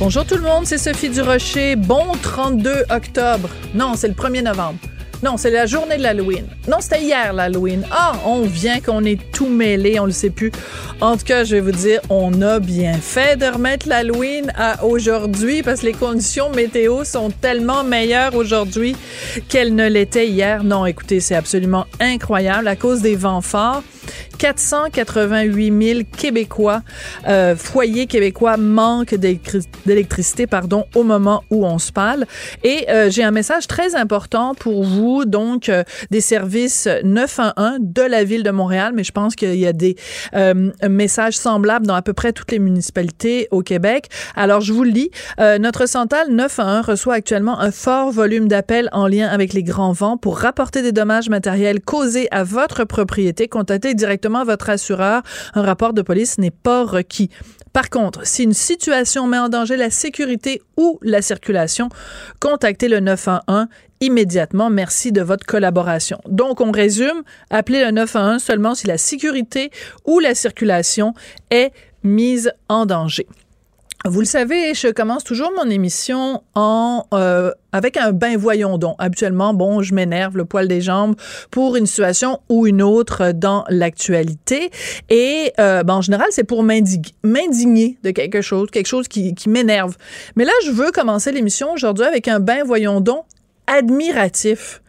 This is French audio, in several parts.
Bonjour tout le monde, c'est Sophie Durocher. Bon 32 octobre. Non, c'est le 1er novembre. Non, c'est la journée de l'Halloween. Non, c'était hier l'Halloween. Ah, on vient qu'on est tout mêlé, on le sait plus. En tout cas, je vais vous dire, on a bien fait de remettre l'Halloween à aujourd'hui parce que les conditions météo sont tellement meilleures aujourd'hui qu'elles ne l'étaient hier. Non, écoutez, c'est absolument incroyable à cause des vents forts. 488 000 Québécois, euh, foyers québécois manquent d'électricité, pardon, au moment où on se parle. Et euh, j'ai un message très important pour vous, donc euh, des services 911 de la ville de Montréal, mais je pense qu'il y a des euh, messages semblables dans à peu près toutes les municipalités au Québec. Alors je vous le lis, euh, notre centrale 911 reçoit actuellement un fort volume d'appels en lien avec les grands vents pour rapporter des dommages matériels causés à votre propriété. Contactez directement votre assureur. Un rapport de police n'est pas requis. Par contre, si une situation met en danger la sécurité ou la circulation, contactez le 911 immédiatement. Merci de votre collaboration. Donc, on résume, appelez le 911 seulement si la sécurité ou la circulation est mise en danger. Vous le savez, je commence toujours mon émission en euh, avec un ben voyons donc. Habituellement, bon, je m'énerve le poil des jambes pour une situation ou une autre dans l'actualité. Et euh, ben, en général, c'est pour m'indigner de quelque chose, quelque chose qui, m'énerve. Mais là, je veux commencer l'émission aujourd'hui avec un ben voyons donc admiratif.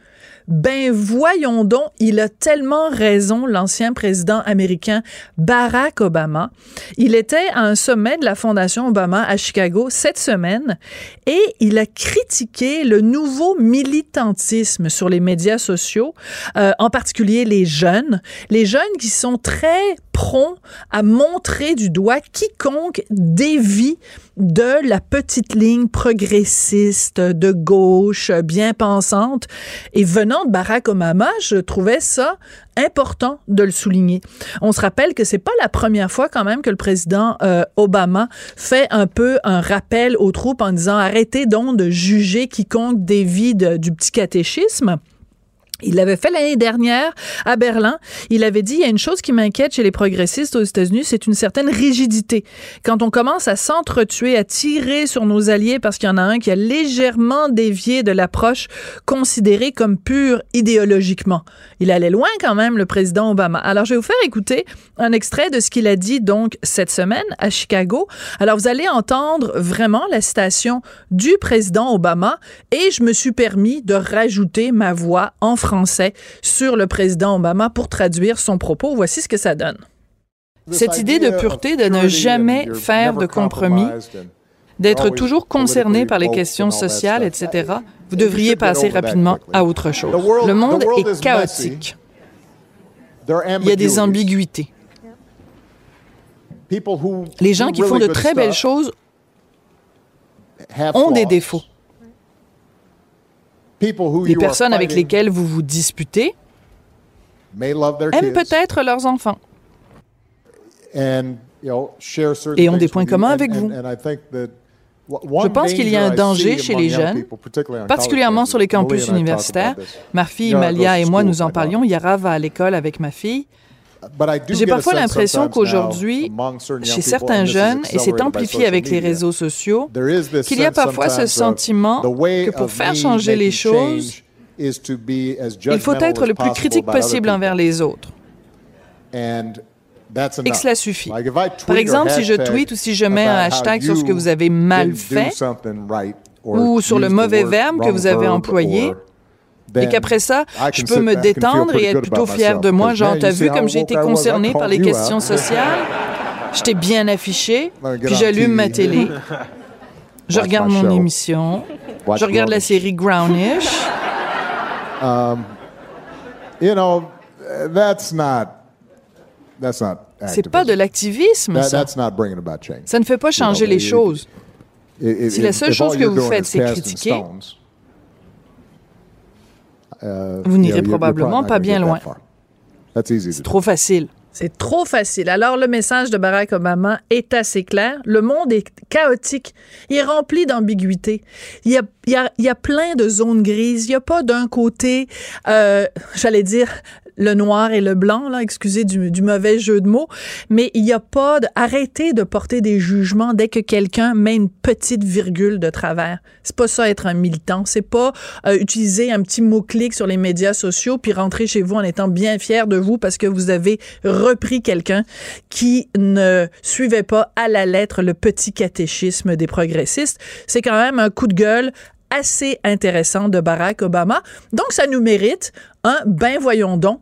Ben voyons donc, il a tellement raison, l'ancien président américain Barack Obama. Il était à un sommet de la Fondation Obama à Chicago cette semaine et il a critiqué le nouveau militantisme sur les médias sociaux, euh, en particulier les jeunes, les jeunes qui sont très prompts à montrer du doigt quiconque dévie de la petite ligne progressiste de gauche bien pensante et venant de Barack Obama, je trouvais ça important de le souligner. On se rappelle que c'est pas la première fois quand même que le président euh, Obama fait un peu un rappel aux troupes en disant arrêtez donc de juger quiconque dévie de, du petit catéchisme. Il l'avait fait l'année dernière à Berlin. Il avait dit il y a une chose qui m'inquiète chez les progressistes aux États-Unis, c'est une certaine rigidité. Quand on commence à s'entretuer, à tirer sur nos alliés parce qu'il y en a un qui a légèrement dévié de l'approche considérée comme pure idéologiquement. Il allait loin quand même, le président Obama. Alors, je vais vous faire écouter un extrait de ce qu'il a dit donc cette semaine à Chicago. Alors, vous allez entendre vraiment la citation du président Obama et je me suis permis de rajouter ma voix en français français sur le président Obama pour traduire son propos. Voici ce que ça donne. Cette idée de pureté, de ne jamais faire de compromis, d'être toujours concerné par les questions sociales, etc., vous devriez passer rapidement à autre chose. Le monde est chaotique. Il y a des ambiguïtés. Les gens qui font de très belles choses ont des défauts. Les personnes avec lesquelles vous vous disputez aiment peut-être leurs enfants et ont des points communs avec vous. Je pense qu'il y a un danger chez les jeunes, particulièrement sur les campus universitaires. Ma fille Malia et moi, nous en parlions. Yara va à l'école avec ma fille. J'ai parfois l'impression qu'aujourd'hui, chez certains jeunes, et c'est amplifié avec les réseaux sociaux, qu'il y a parfois ce sentiment que pour faire changer les choses, il faut être le plus critique possible envers les autres. Et que cela suffit. Par exemple, si je tweet ou si je mets un hashtag sur ce que vous avez mal fait ou sur le mauvais verbe que vous avez employé, et qu'après ça, je peux me détendre et être plutôt fier de moi. Genre, t'as vu comme j'ai été concerné par les questions sociales? Je t'ai bien affiché, puis j'allume ma télé. Je regarde mon émission. Je regarde la série Grownish. Um, you know, that's not, that's not c'est pas de l'activisme, ça. Ça ne fait pas changer les choses. si la seule chose que vous faites, c'est critiquer, vous n'irez probablement pas bien loin. C'est trop facile. C'est trop facile. Alors, le message de Barack Obama est assez clair. Le monde est chaotique. Il est rempli d'ambiguïté. Il y a, il, y a, il y a plein de zones grises. Il n'y a pas d'un côté, euh, j'allais dire, le noir et le blanc, là, excusez du, mauvais jeu de mots, mais il n'y a pas de, arrêtez de porter des jugements dès que quelqu'un met une petite virgule de travers. C'est pas ça être un militant, c'est pas euh, utiliser un petit mot-clic sur les médias sociaux puis rentrer chez vous en étant bien fier de vous parce que vous avez repris quelqu'un qui ne suivait pas à la lettre le petit catéchisme des progressistes. C'est quand même un coup de gueule assez intéressant de Barack Obama. Donc, ça nous mérite un ben voyons donc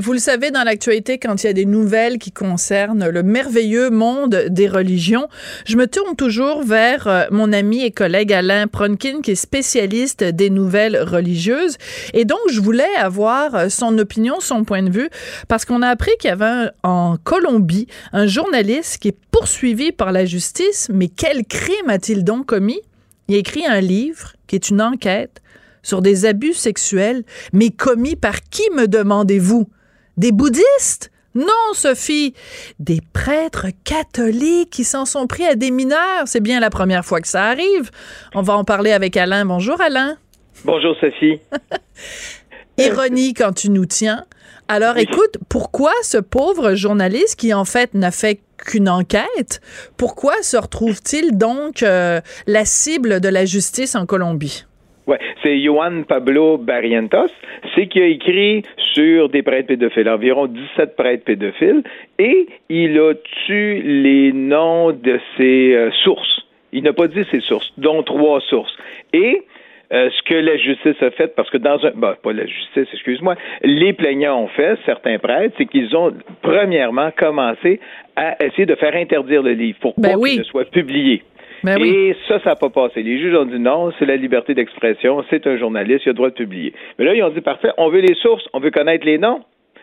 Vous le savez, dans l'actualité, quand il y a des nouvelles qui concernent le merveilleux monde des religions, je me tourne toujours vers euh, mon ami et collègue Alain Pronkin, qui est spécialiste des nouvelles religieuses. Et donc, je voulais avoir euh, son opinion, son point de vue, parce qu'on a appris qu'il y avait en Colombie un journaliste qui est poursuivi par la justice. Mais quel crime a-t-il donc commis? Il a écrit un livre qui est une enquête sur des abus sexuels, mais commis par qui, me demandez-vous? Des bouddhistes? Non, Sophie, des prêtres catholiques qui s'en sont pris à des mineurs. C'est bien la première fois que ça arrive. On va en parler avec Alain. Bonjour, Alain. Bonjour, Sophie. Ironie quand tu nous tiens. Alors, écoute, pourquoi ce pauvre journaliste qui, en fait, n'a fait qu'une enquête, pourquoi se retrouve-t-il donc euh, la cible de la justice en Colombie? Ouais, c'est Juan Pablo Barrientos. C'est qui a écrit sur des prêtres pédophiles, environ 17 prêtres pédophiles, et il a tué les noms de ses euh, sources. Il n'a pas dit ses sources, dont trois sources. Et euh, ce que la justice a fait, parce que dans un, bah, pas la justice, excuse-moi, les plaignants ont fait, certains prêtres, c'est qu'ils ont premièrement commencé à essayer de faire interdire le livre pour ben pas qu'il ne soit publié. Ben Et ça, ça n'a pas passé. Les juges ont dit non, c'est la liberté d'expression, c'est un journaliste, il a le droit de publier. Mais là, ils ont dit parfait, on veut les sources, on veut connaître les noms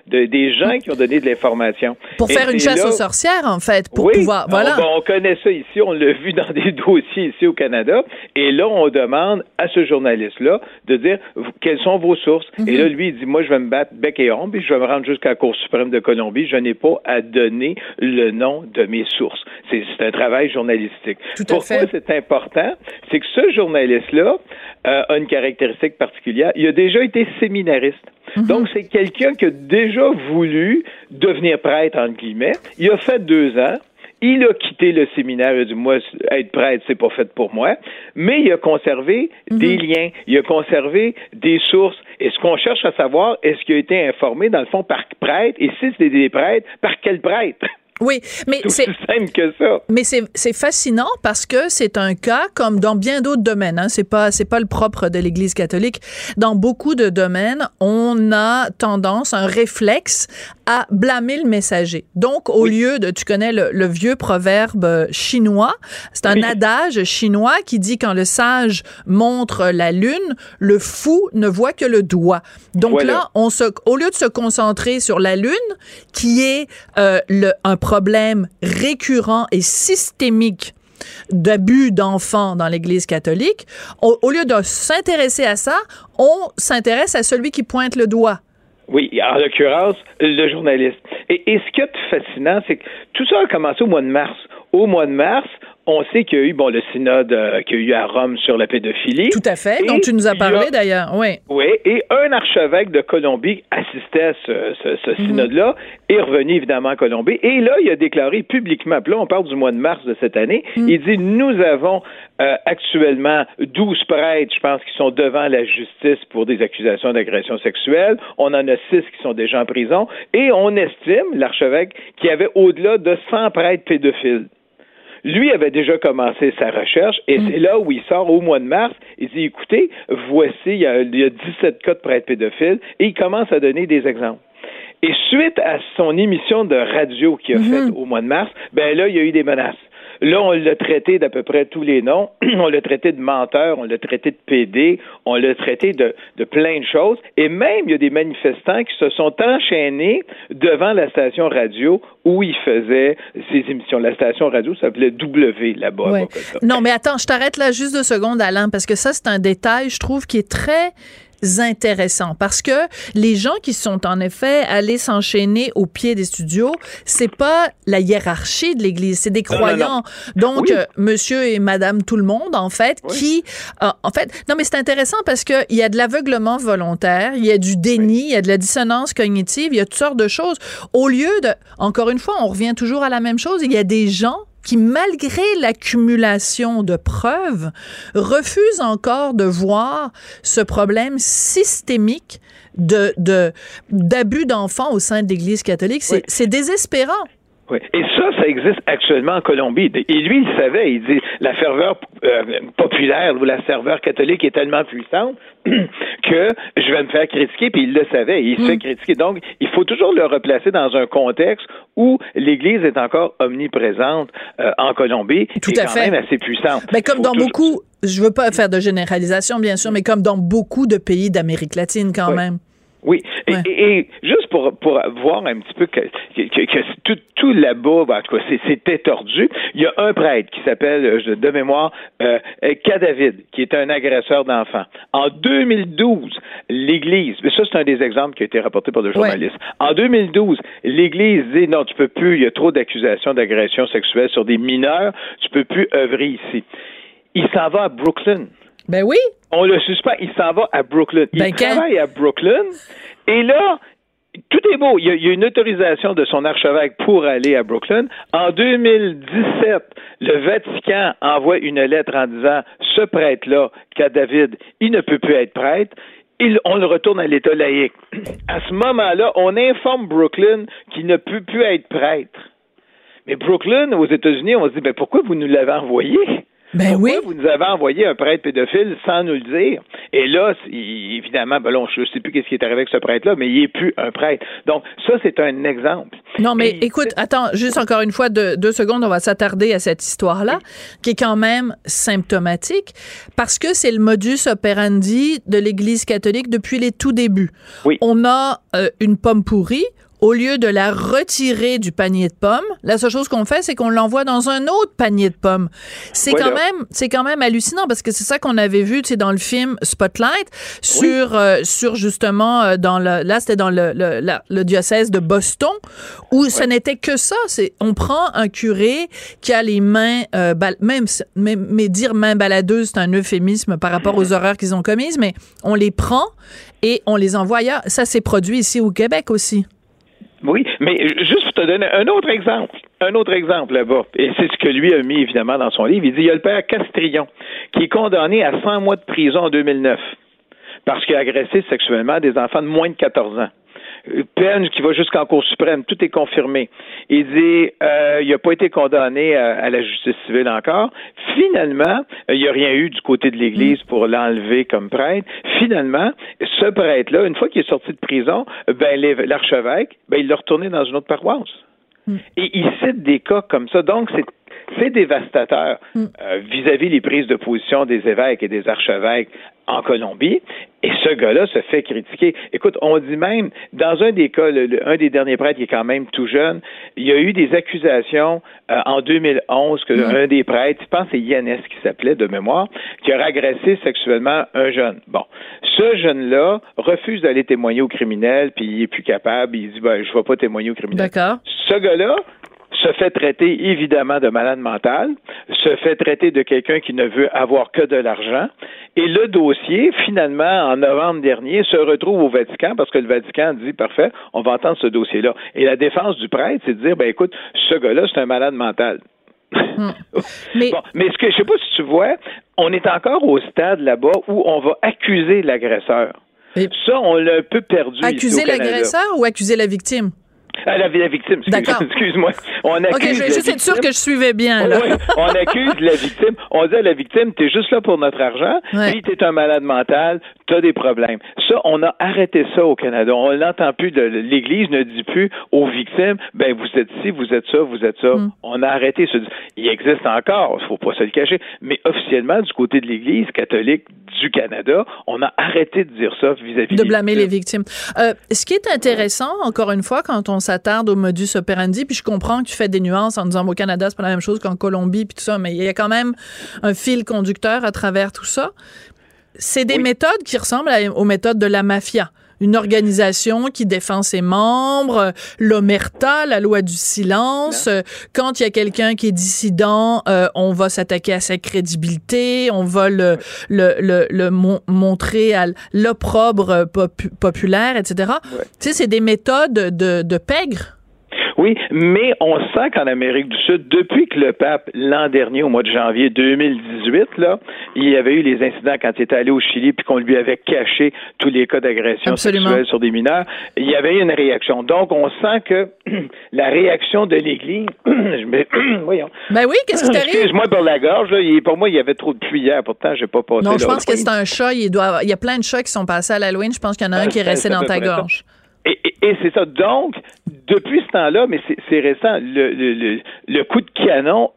des gens qui ont donné de l'information. Pour faire une chasse aux sorcières, en fait, pour pouvoir. Voilà. On, on, connaît ça ici, on l'a vu dans des dossiers ici au Canada. Et là, on demande à ce journaliste-là de dire quelles sont vos sources. Et là, mhm. lui, il dit Moi, je vais me battre bec et ombre, puis je vais me rendre jusqu'à la Cour suprême de Colombie. Je n'ai pas à donner le nom de mes sources. C'est un travail journalistique. Tout Pourquoi c'est important? C'est que ce journaliste-là euh, a une caractéristique particulière. Il a déjà été séminariste. Mhm. Donc, c'est quelqu'un qui a déjà voulu devenir prêtre, entre guillemets. Il a fait deux ans. Il a quitté le séminaire. Il a dit, moi, être prêtre, c'est pas fait pour moi. Mais il a conservé mhm. des liens. Il a conservé des sources. Et ce qu'on cherche à savoir, est-ce qu'il a été informé, dans le fond, par prêtre? Et si c'était des prêtres, par quel prêtre? Oui, mais c'est simple que ça. Mais c'est fascinant parce que c'est un cas comme dans bien d'autres domaines. Hein, c'est pas c'est pas le propre de l'Église catholique. Dans beaucoup de domaines, on a tendance, un réflexe à blâmer le messager. Donc, au lieu de, tu connais le, vieux proverbe chinois, c'est un adage chinois qui dit quand le sage montre la lune, le fou ne voit que le doigt. Donc là, on se, au lieu de se concentrer sur la lune, qui est euh, le, un problème récurrent et systémique d'abus d'enfants dans l'Église catholique, au, lieu de s'intéresser à ça, on s'intéresse à celui qui pointe le doigt. Oui, en l'occurrence, le journaliste. Et, ce qui est fascinant, c'est que tout ça a commencé au mois de mars. Au mois de mars, on sait qu'il y a eu bon le synode euh, qu'il y a eu à Rome sur la pédophilie. Tout à fait, dont tu nous as parlé d'ailleurs, oui. Oui, et un archevêque de Colombie assistait à ce, ce, Mhm. synode-là, est revenu évidemment en Colombie, et là, il a déclaré publiquement, puis là, on parle du mois de mars de cette année, Mhm. il dit, nous avons euh, actuellement 12 prêtres, je pense, qui sont devant la justice pour des accusations d'agression sexuelle, on en a 6 qui sont déjà en prison, et on estime, l'archevêque, qu'il y avait au-delà de 100 prêtres pédophiles. Lui avait déjà commencé sa recherche et c'est là où il sort au mois de mars. Il dit écoutez, voici, il y a, il y a 17 cas de prêtres pédophiles et il commence à donner des exemples. Et suite à son émission de radio qu'il a faite au mois de mars, ben là, il y a eu des menaces. Là, on l'a traité d'à peu près tous les noms. on l'a traité de menteur, on l'a traité de PD, on l'a traité de, de plein de choses. Et même, il y a des manifestants qui se sont enchaînés devant la station radio où il faisait ses émissions. La station radio s'appelait W là-bas. Ouais. Non, mais attends, je t'arrête là juste deux secondes, Alain, parce que ça, c'est un détail, je trouve, qui est très intéressant parce que les gens qui sont en effet allés s'enchaîner au pied des studios, c'est pas la hiérarchie de l'Église, c'est des Non, non, non. croyants. Donc, Oui. euh, monsieur et madame tout le monde, en fait, Oui. qui, euh, en fait, non, mais c'est intéressant parce que il y a de l'aveuglement volontaire, il y a du déni, il y a de la dissonance cognitive, il y a toutes sortes de choses. Au lieu de, encore une fois, on revient toujours à la même chose, il y a des gens qui, malgré l'accumulation de preuves, refusent encore de voir ce problème systémique de de- d'abus d'enfants au sein de l'Église catholique. C'est Oui. c'est désespérant. Oui. Et ça, ça existe actuellement en Colombie. Et lui, il savait. Il dit la ferveur euh, populaire ou la ferveur catholique est tellement puissante que je vais me faire critiquer. Puis il le savait. Il se Mm. fait critiquer. Donc, il faut toujours le replacer dans un contexte où l'Église est encore omniprésente euh, en Colombie Tout et à quand fait. même assez puissante. Mais comme dans toujours- beaucoup, je veux pas faire de généralisation, bien sûr, mais comme dans beaucoup de pays d'Amérique latine quand Oui. même. Oui, et, Ouais. et- et juste pour, pour voir un petit peu que, que, que- tout, tout là-bas, ben, en tout cas, c'est- c'était tordu, il y a un prêtre qui s'appelle, euh, je- de mémoire, euh, euh, Cadavid, qui est un agresseur d'enfants. En 2012, l'Église, mais ça c'est un des exemples qui a été rapporté par le journaliste, en 2012, l'Église dit non, tu peux plus, il y a trop d'accusations d'agression sexuelle sur des mineurs, tu peux plus œuvrer ici. Il s'en va à Brooklyn. Ben oui. On le suspend, il s'en va à Brooklyn. Il Ben, quand- travaille à Brooklyn et là, tout est beau. Il y, a, il y a une autorisation de son archevêque pour aller à Brooklyn. En 2017, le Vatican envoie une lettre en disant ce prêtre-là, qu'a David, il ne peut plus être prêtre. Il- on le retourne à l'État laïque. À ce moment-là, on informe Brooklyn qu'il ne peut plus être prêtre. Mais Brooklyn, aux États-Unis, on se dit ben pourquoi vous nous l'avez envoyé? Ben Pourquoi oui. vous nous avez envoyé un prêtre pédophile sans nous le dire? Et là, c'est- évidemment, ben là, je ne sais plus qu'est-ce qui est arrivé avec ce prêtre-là, mais il n'est plus un prêtre. Donc, ça, c'est un exemple. Non, mais Et- écoute, attends, juste encore une fois, deux, deux secondes, on va s'attarder à cette histoire-là, qui est quand même symptomatique, parce que c'est le modus operandi de l'Église catholique depuis les tout débuts. Oui. On a euh, une pomme pourrie. Au lieu de la retirer du panier de pommes, la seule chose qu'on fait, c'est qu'on l'envoie dans un autre panier de pommes. C'est Voilà. quand même, c'est quand même hallucinant parce que c'est ça qu'on avait vu, tu sais, dans le film Spotlight sur, euh, sur justement euh, dans le, là c'était dans le, le, la- le diocèse de Boston où ce n'était que ça. C'est, on prend un curé qui a les mains, euh, bal- même, même, mais dire mains baladeuses, c'est un euphémisme par rapport aux horreurs qu'ils ont commises, mais on les prend et on les envoie ailleurs. Ça s'est produit ici au Québec aussi. Oui, mais juste pour te donner un autre exemple, un autre exemple là-bas, et c'est ce que lui a mis évidemment dans son livre, il dit il y a le père Castrillon qui est condamné à 100 mois de prison en 2009 parce qu'il a agressé sexuellement des enfants de moins de 14 ans. Euh, Peine qui va jusqu'en Cour suprême, tout est confirmé. Il dit euh, il n'a pas été condamné à, à la justice civile encore. Finalement, euh, il n'y a rien eu du côté de l'Église pour l'enlever comme prêtre. Finalement, ce prêtre-là, une fois qu'il est sorti de prison, ben l'archevêque, ben il l'a retourné dans une autre paroisse. Et il cite des cas comme ça. Donc, c'est c'est dévastateur euh, vis-à-vis les prises de position des évêques et des archevêques en Colombie. Et ce gars-là se fait critiquer. Écoute, on dit même, dans un des cas, le- le- un des derniers prêtres qui est quand même tout jeune, il y a eu des accusations euh, en 2011 que un des prêtres, je pense que c'est Yannès qui s'appelait de mémoire, qui aurait agressé sexuellement un jeune. Bon, ce jeune-là refuse d'aller témoigner au criminel, puis il est plus capable, il dit ben je ne vais pas témoigner au criminel. D'accord. Ce gars-là, se fait traiter évidemment de malade mental, se fait traiter de quelqu'un qui ne veut avoir que de l'argent, et le dossier, finalement, en novembre dernier, se retrouve au Vatican parce que le Vatican dit, parfait, on va entendre ce dossier-là. Et la défense du prêtre, c'est de dire, ben écoute, ce gars-là, c'est un malade mental. Hmm. Mais, bon, mais ce que je sais pas si tu vois, on est encore au stade là-bas où on va accuser l'agresseur. Et- Ça, on l'a un peu perdu. accuser l'agresseur ou accuser la victime? Ah, la, la victime, excuse-moi. On accuse OK, je juste être sûr que je suivais bien, là. Ouais, on accuse la victime. On dit à la victime, t'es juste là pour notre argent, Ouais. puis t'es un malade mental, t'as des problèmes. Ça, on a arrêté ça au Canada. On l'entend plus. de- L'Église ne dit plus aux victimes, ben vous êtes ci, vous êtes ça, vous êtes ça. Mm. On a arrêté ça. Il existe encore, il faut pas se le cacher, mais officiellement, du côté de l'Église catholique du Canada, on a arrêté de dire ça vis-à-vis de des blâmer les victimes. victimes. Euh, ce qui est intéressant, encore une fois, quand on s'attarde au modus operandi, puis je comprends que tu fais des nuances en disant au Canada, c'est pas la même chose qu'en Colombie, puis tout ça, mais il y a quand même un fil conducteur à travers tout ça. C'est des Oui. méthodes qui ressemblent aux méthodes de la mafia. Une organisation qui défend ses membres, l'omerta, la loi du silence. Euh, Quand il y a quelqu'un qui est dissident, euh, on va s'attaquer à sa crédibilité, on va le, le, le, le mon- montrer à l'opprobre popu- populaire, etc. Ouais. Tu sais, c'est des méthodes de, de pègre. Oui, mais on sent qu'en Amérique du Sud, depuis que le pape, l'an dernier, au mois de janvier 2018, là, il y avait eu les incidents quand il était allé au Chili puis qu'on lui avait caché tous les cas d'agression sexuelle sur des mineurs, il y avait eu une réaction. Donc, on sent que la réaction de l'Église, voyons, Ben oui, qu'est-ce qui t'arrive? excuse-moi pour la gorge, là, pour moi, il y avait trop de pluie hier, pourtant, j'ai pas passé Non, je pense que c'est un chat. Il, doit avoir- il y a plein de chats qui sont passés à l'Halloween. Je pense qu'il y en a un Ah, qui est resté dans ta ça. Et, et- et c'est ça. Donc, depuis ce temps-là, mais c'est récent, le, le, le, le coup de canon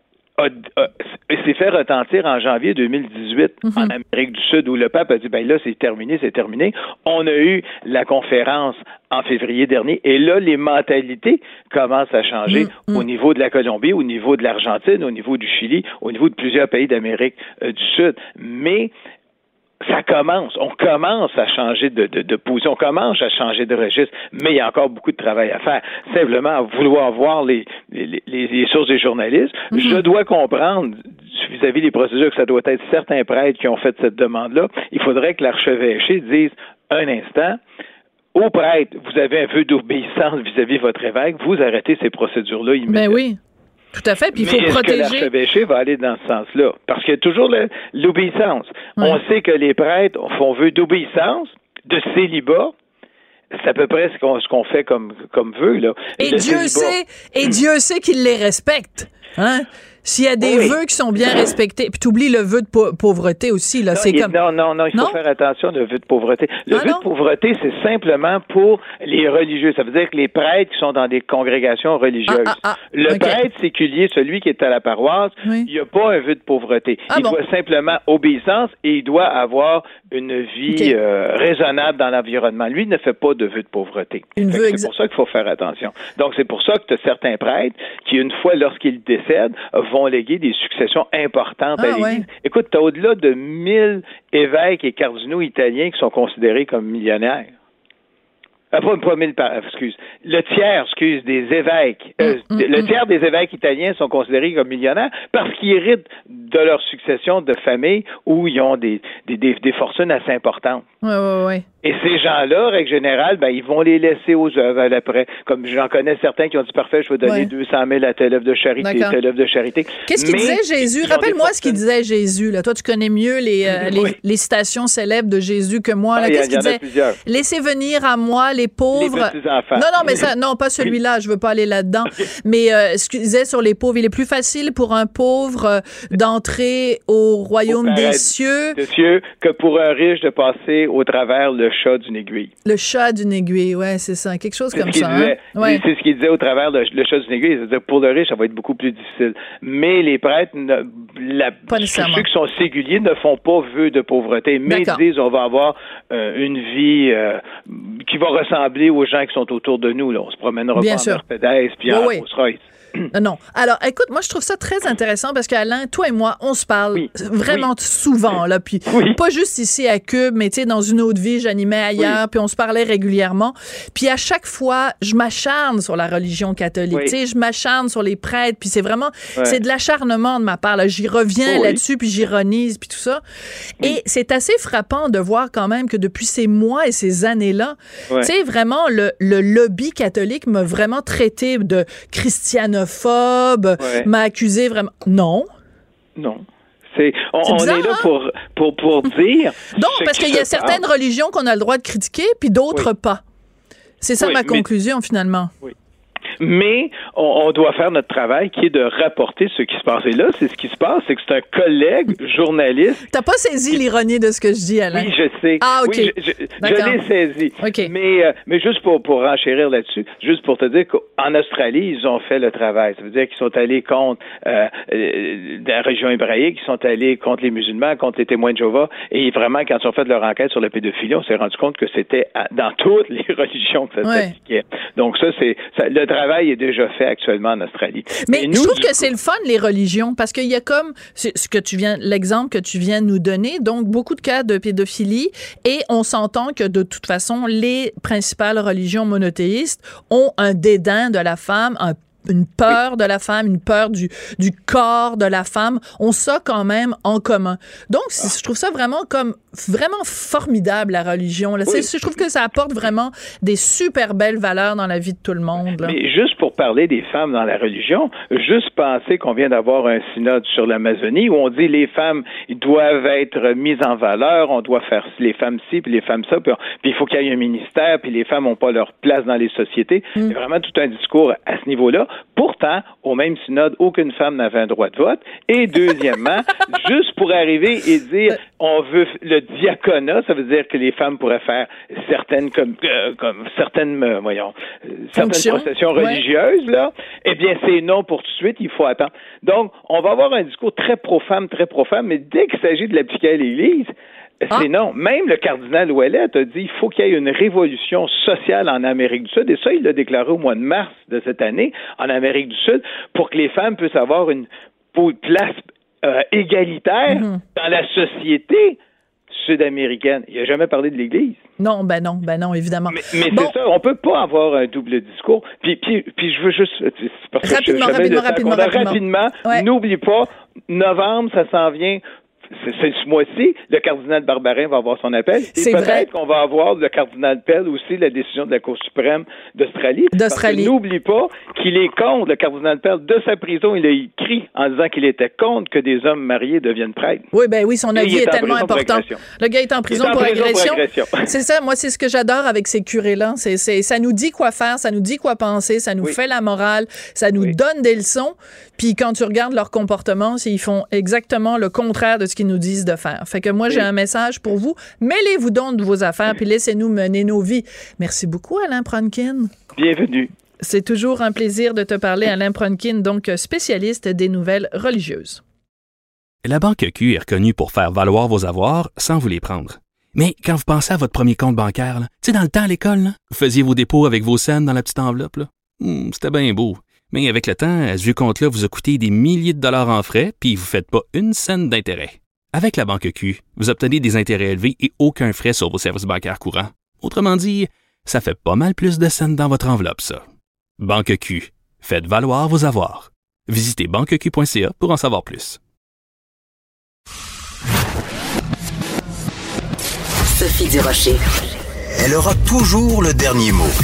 s'est fait retentir en janvier 2018 en Amérique du Sud, où le pape a dit, ben là, c'est terminé, c'est terminé. On a eu la conférence en février dernier, et là, les mentalités commencent à changer au niveau de la Colombie, au niveau de l'Argentine, au niveau du Chili, au niveau de plusieurs pays d'Amérique euh, du Sud. Mais ça commence. On commence à changer de, de, de position, on commence à changer de registre, mais il y a encore beaucoup de travail à faire. Simplement, à vouloir voir les, les, les, sources des journalistes, je dois comprendre vis-à-vis des procédures que ça doit être certains prêtres qui ont fait cette demande-là. Il faudrait que l'archevêché dise un instant. Au prêtre, vous avez un peu d'obéissance vis-à-vis votre évêque, vous arrêtez ces procédures-là Ben immédiatement. oui. Tout à fait. Puis il Mais faut est-ce que protéger. l'archevêché va aller dans ce sens-là? Parce qu'il y a toujours l'obéissance. On sait que les prêtres font vœu d'obéissance, de célibat. C'est à peu près ce qu'on fait comme, comme vœu. Là. Et Dieu sait, et Dieu sait qu'il les respecte. Hein? S'il y a des Oui. vœux qui sont bien respectés, puis t'oublies le vœu de pau- pauvreté aussi, là, Non, c'est il- comme... non, non, non, il faut Non? faire attention le vœu de pauvreté. Le Ah, vœu non? de pauvreté, c'est simplement pour les religieux. Ça veut dire que les prêtres qui sont dans des congrégations religieuses. Ah, ah, le prêtre séculier, celui qui est à la paroisse, Oui. il n'y a pas un vœu de pauvreté. Il bon? doit simplement obéissance et il doit avoir une vie euh, raisonnable dans l'environnement. Lui il ne fait pas de vœu de pauvreté. C'est pour ça qu'il faut faire attention. Donc, c'est pour ça que tu as certains prêtres qui, une fois lorsqu'ils décèdent, vont léguer des successions importantes Ah, à l'Église. ouais. Écoute, tu as au-delà de 1000 évêques et cardinaux italiens qui sont considérés comme millionnaires. Ah, pas, pas 1000 par, excuse. Le tiers, excuse, des évêques. euh, Mm, mm, le mm. tiers des évêques italiens sont considérés comme millionnaires parce qu'ils héritent de leur succession de famille où ils ont des, des, des, des fortunes assez importantes. Ouais, ouais, ouais. Et ces gens-là, règle générale, ben, ils vont les laisser aux œuvres à l'après. Comme j'en connais certains qui ont dit, parfait, je vais donner Ouais. 200 000 à telle œuvre de charité, telle œuvre de charité. Qu'est-ce qu'il disait Jésus? des Rappelle-moi ce qu'il disait Jésus. Là. Toi, tu connais mieux les, euh, les, Oui. les citations célèbres de Jésus que moi. là. Ah, Qu'est-ce qu'il disait? Laissez venir à moi les pauvres. Les. Non, non, mais ça, non, pas celui-là. Je veux pas aller là-dedans. Mais euh, ce qu'il disait sur les pauvres, il est plus facile pour un pauvre euh, d'entrer au royaume Au des cieux, de Dieu que pour un riche de passer au travers le chat d'une aiguille. le chat d'une aiguille. Ouais, c'est ça, quelque chose comme ça. hein? Ouais. C'est ce qu'il disait au travers le, le chat d'une aiguille. C'est-à-dire pour le riche, ça va être beaucoup plus difficile. Mais les prêtres, ne, la, Pas ceux qui sont séguliers ne font pas vœu de pauvreté, mais D'accord. disent on va avoir euh, une vie euh, qui va ressembler aux gens qui sont autour de nous. Là. On se promènera Bien pas sûr. en Mercedes puis Oui, en oui. Euh, Non. Alors, écoute, moi, je trouve ça très intéressant parce qu'Alain, toi et moi, on se parle Oui. vraiment souvent, là. Puis, Oui. pas juste ici à Cube, mais tu sais, dans une autre vie, j'animais ailleurs, puis on se parlait régulièrement. Puis à chaque fois, je m'acharne sur la religion catholique. Tu sais, je m'acharne sur les prêtres, puis c'est vraiment, c'est de l'acharnement de ma part. Là. J'y reviens là-dessus, puis j'ironise, puis tout ça. Et c'est assez frappant de voir quand même que depuis ces mois et ces années-là, Ouais. tu sais, vraiment, le, le lobby catholique m'a vraiment traité de Ouais. m'a accusé vraiment. Non. Non. C'est, on, bizarre, est là hein? pour, pour, pour dire. Donc, ce parce qui qu'il y a certaines religions qu'on a le droit de critiquer, puis d'autres Oui. pas. C'est ça Oui, ma mais- conclusion, finalement. Mais on, on doit faire notre travail qui est de rapporter ce qui se passe. Et là, c'est ce qui se passe, c'est que c'est un collègue journaliste. T'as pas saisi l'ironie de ce que je dis, Alain? Oui, je sais. Ah, OK. Oui, je, je- je l'ai saisi. OK. Mais, euh, mais juste pour, pour renchérir là-dessus, juste pour te dire qu'en Australie, ils ont fait le travail. Ça veut dire qu'ils sont allés contre euh, euh, la région hébraïque, ils sont allés contre les musulmans, contre les témoins de Jéhovah. Et vraiment, quand ils ont fait leur enquête sur la pédophilie, on s'est rendu compte que c'était dans toutes les religions que ça Ouais. s'appliquait. Donc ça, c'est le travail est déjà fait actuellement en Australie. Mais nous, je trouve que coup- c'est le fun, les religions, parce qu'il y a comme ce que tu viens, l'exemple que tu viens de nous donner, donc beaucoup de cas de pédophilie, et on s'entend que de toute façon, les principales religions monothéistes ont un dédain de la femme, un une peur de la femme, une peur du, du corps de la femme, ont ça quand même en commun. Donc, je trouve ça vraiment comme vraiment formidable la religion. Là. Oui. C'est- Je trouve que ça apporte vraiment des super belles valeurs dans la vie de tout le monde. là. Mais juste pour parler des femmes dans la religion, juste penser qu'on vient d'avoir un synode sur l'Amazonie où on dit les femmes doivent être mises en valeur, on doit faire les femmes ci, puis les femmes ça, puis, on- puis il faut qu'il y ait un ministère, puis les femmes n'ont pas leur place dans les sociétés. Mm. C'est vraiment tout un discours à ce niveau-là. Pourtant, au même synode, aucune femme n'avait un droit de vote. Et deuxièmement, juste pour arriver et dire on veut le diaconat, ça veut dire que les femmes pourraient faire certaines comme, euh, comme certaines euh, voyons euh, certaines processions Ouais. religieuses là, eh bien c'est non pour tout de suite, il faut attendre. Donc on va avoir un discours très pro-femme, très pro-femme, mais dès qu'il s'agit de l'appliquer à l'Église, c'est Ah. non. Même le cardinal Ouellet a dit il faut qu'il y ait une révolution sociale en Amérique du Sud. Et ça, il l'a déclaré au mois de mars de cette année en Amérique du Sud pour que les femmes puissent avoir une place euh, égalitaire Mhm. dans la société sud-américaine. Il n'a jamais parlé de l'Église. Non, ben non, ben non, évidemment. Mais, mais Bon. c'est ça, on peut pas avoir un double discours. Puis, puis, puis je veux juste... Parce que Rapidement, je- j'avais rapidement, rapidement, rapidement. rapidement. Ouais. N'oublie pas, novembre, ça s'en vient. C'est ce mois-ci, le cardinal Barbarin va avoir son appel. Et peut-être qu'on va avoir le cardinal Pell aussi, la décision de la Cour suprême d'Australie. D'Australie. N'oublie pas qu'il est contre, le cardinal Pell, de sa prison, il a écrit en disant qu'il était contre que des hommes mariés deviennent prêtres. Oui, ben oui, son avis est est, en tellement important. Le gars est en prison, en pour, prison pour agression. C'est ça, moi, c'est ce que j'adore avec ces curés-là. C'est, ça nous dit quoi faire, ça nous dit quoi penser, ça nous Oui. fait la morale, ça nous Oui. donne des leçons. Puis quand tu regardes leur comportement, ils font exactement le contraire de ce qu'ils nous disent de faire. Fait que moi, j'ai un message pour vous. Mêlez-vous donc de vos affaires, puis laissez-nous mener nos vies. Merci beaucoup, Alain Pronkin. Bienvenue. C'est toujours un plaisir de te parler, Alain Pronkin, donc spécialiste des nouvelles religieuses. La Banque Q est reconnue pour faire valoir vos avoirs sans vous les prendre. Mais quand vous pensez à votre premier compte bancaire, tu sais, dans le temps à l'école, vous faisiez vos dépôts avec vos scènes dans la petite enveloppe. là. Hmm, C'était bien beau. Mais avec le temps, ce vieux compte-là vous a coûté des milliers de dollars en frais, puis vous ne faites pas une scène d'intérêt. Avec la Banque Q, vous obtenez des intérêts élevés et aucun frais sur vos services bancaires courants. Autrement dit, ça fait pas mal plus de scènes dans votre enveloppe, ça. Banque Q, faites valoir vos avoirs. Visitez banqueq.ca pour en savoir plus. Sophie Durocher. Elle aura toujours le dernier mot.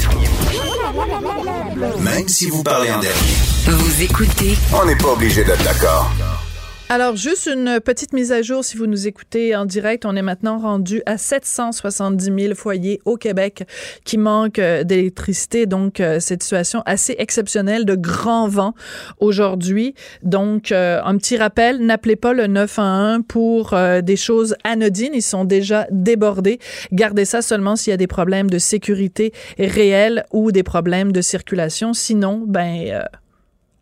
Même si vous parlez en dernier. Vous écoutez On n'est pas obligé d'être d'accord. Alors, juste une petite mise à jour si vous nous écoutez en direct. On est maintenant rendu à 770 000 foyers au Québec qui manquent euh, d'électricité. Donc, euh, cette situation assez exceptionnelle de grand vent aujourd'hui. Donc, euh, un petit rappel, n'appelez pas le 911 pour des choses anodines. Ils sont déjà débordés. Gardez ça seulement s'il y a des problèmes de sécurité réels ou des problèmes de circulation. Sinon, ben...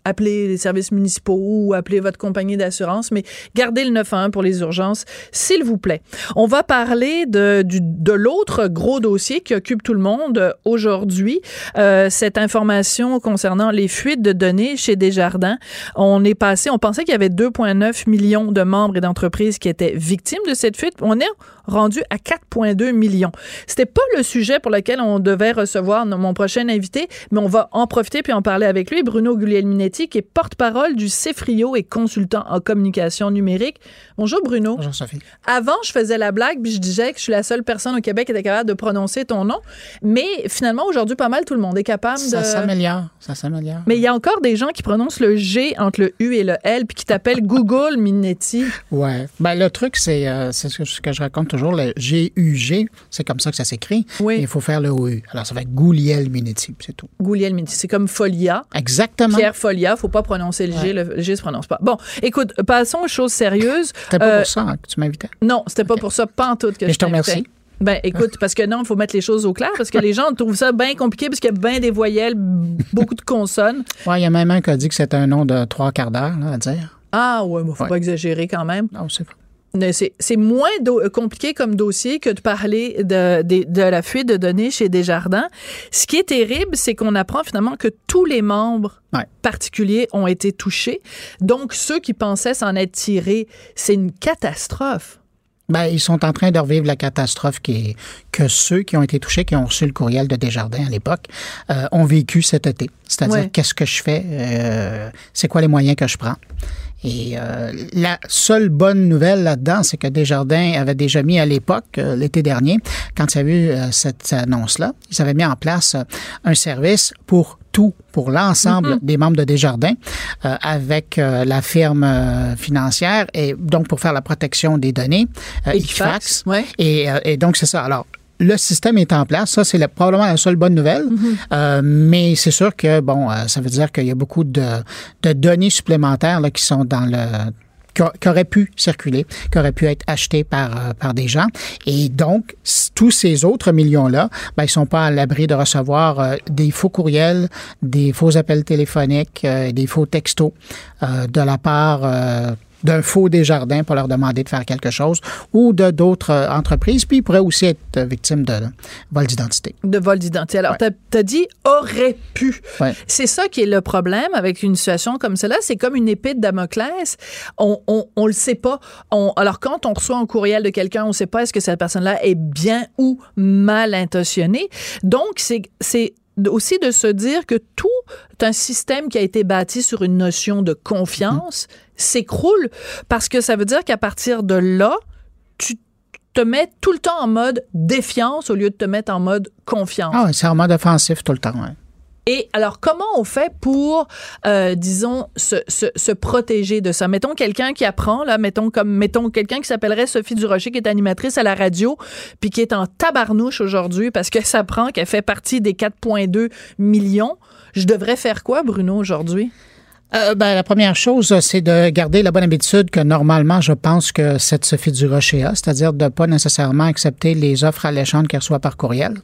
appelez les services municipaux ou appelez votre compagnie d'assurance, mais gardez le 911 pour les urgences, s'il vous plaît. On va parler de, de l'autre gros dossier qui occupe tout le monde aujourd'hui, euh, cette information concernant les fuites de données chez Desjardins. On est passé, on pensait qu'il y avait 2,9 millions de membres et d'entreprises qui étaient victimes de cette fuite. On est rendu à 4,2 millions. C'était pas le sujet pour lequel on devait recevoir mon prochain invité, mais on va en profiter puis en parler avec lui. Bruno Guglielminetti, qui est porte-parole du CEFRIO et consultant en communication numérique. Bonjour Bruno. Bonjour Sophie. Avant, je faisais la blague puis je disais que je suis la seule personne au Québec qui était capable de prononcer ton nom, mais finalement aujourd'hui pas mal tout le monde est capable Ça de s'améliore, ça s'améliore. mais il y a encore des gens qui prononcent le G entre le U et le L puis qui t'appellent Google Minetti. Ouais. Ben, le truc, c'est euh, ce, que, ce que je raconte toujours, le G-U-G, c'est comme ça que ça s'écrit. Oui. Il faut faire le OU. Alors, ça va être Gouliel Minetti, c'est tout. Guglielminetti, c'est comme Folia. Exactement. Pierre Folia, faut pas prononcer le G, le G se prononce pas. Bon, écoute, passons aux choses sérieuses. C'était pas Euh, pour ça hein, que tu m'invitais. Non, c'était pas pour ça, pas en tout que Mais je te remercie. Ben, écoute, parce que non, il faut mettre les choses au clair, parce que les gens trouvent ça bien compliqué, parce qu'il y a bien des voyelles, beaucoup de consonnes. Ouais, il y a même un qui a dit que c'était un nom de trois quarts d'heure, à dire. Ah, ouais, mais faut Ouais. pas exagérer quand même. Non, c'est pas. C'est moins euh, compliqué comme dossier que de parler de, de, de la fuite de données chez Desjardins. Ce qui est terrible, c'est qu'on apprend finalement que tous les membres Ouais. particuliers ont été touchés. Donc, ceux qui pensaient s'en être tirés, c'est une catastrophe. Ben, ils sont en train de revivre la catastrophe qui est, que ceux qui ont été touchés, qui ont reçu le courriel de Desjardins à l'époque, euh, ont vécu cet été. C'est-à-dire, Ouais. qu'est-ce que je fais? Euh, c'est quoi les moyens que je prends? Et euh, la seule bonne nouvelle là-dedans, c'est que Desjardins avait déjà mis à l'époque, euh, l'été dernier, quand il y a eu euh, cette annonce-là, ils avaient mis en place euh, un service pour tout, pour l'ensemble Mm-hmm. des membres de Desjardins, euh, avec la firme financière, et donc pour faire la protection des données, euh, Equifax, ouais. et, et donc, c'est ça. Alors, le système est en place. Ça, c'est probablement la seule bonne nouvelle. Euh, mais c'est sûr que, bon, euh, ça veut dire qu'il y a beaucoup de, de données supplémentaires là, qui sont dans le qui auraient pu circuler, qui auraient pu être achetées par, euh, par des gens. Et donc, tous ces autres millions-là, ben, ils sont pas à l'abri de recevoir euh, des faux courriels, des faux appels téléphoniques, euh, des faux textos euh, de la part euh, d'un faux Desjardins pour leur demander de faire quelque chose ou de d'autres euh, entreprises. Puis ils pourraient aussi être euh, victimes de vol d'identité. de vol d'identité. Alors, Ouais. t'as as dit aurait pu. Ouais. C'est ça qui est le problème avec une situation comme celle-là. C'est comme une épée de Damoclès. On, on, on le sait pas. On, alors, quand on reçoit un courriel de quelqu'un, on sait pas est-ce que cette personne-là est bien ou mal intentionnée. Donc, c'est c'est aussi de se dire que tout un système qui a été bâti sur une notion de confiance s'écroule parce que ça veut dire qu'à partir de là, tu te mets tout le temps en mode défiance au lieu de te mettre en mode confiance. Ah, c'est en mode offensif tout le temps. Et alors, comment on fait pour, euh, disons, se, protéger de ça? Mettons quelqu'un qui apprend, là, mettons comme, mettons quelqu'un qui s'appellerait Sophie Durocher, qui est animatrice à la radio, puis qui est en tabarnouche aujourd'hui parce que ça prend qu'elle fait partie des 4,2 millions. Je devrais faire quoi, Bruno, aujourd'hui? Euh, ben, la première chose, euh, c'est de garder la bonne habitude que normalement, je pense que cette Sophie Durocher a, c'est-à-dire de ne pas nécessairement accepter les offres alléchantes qu'elle reçoit par courriel.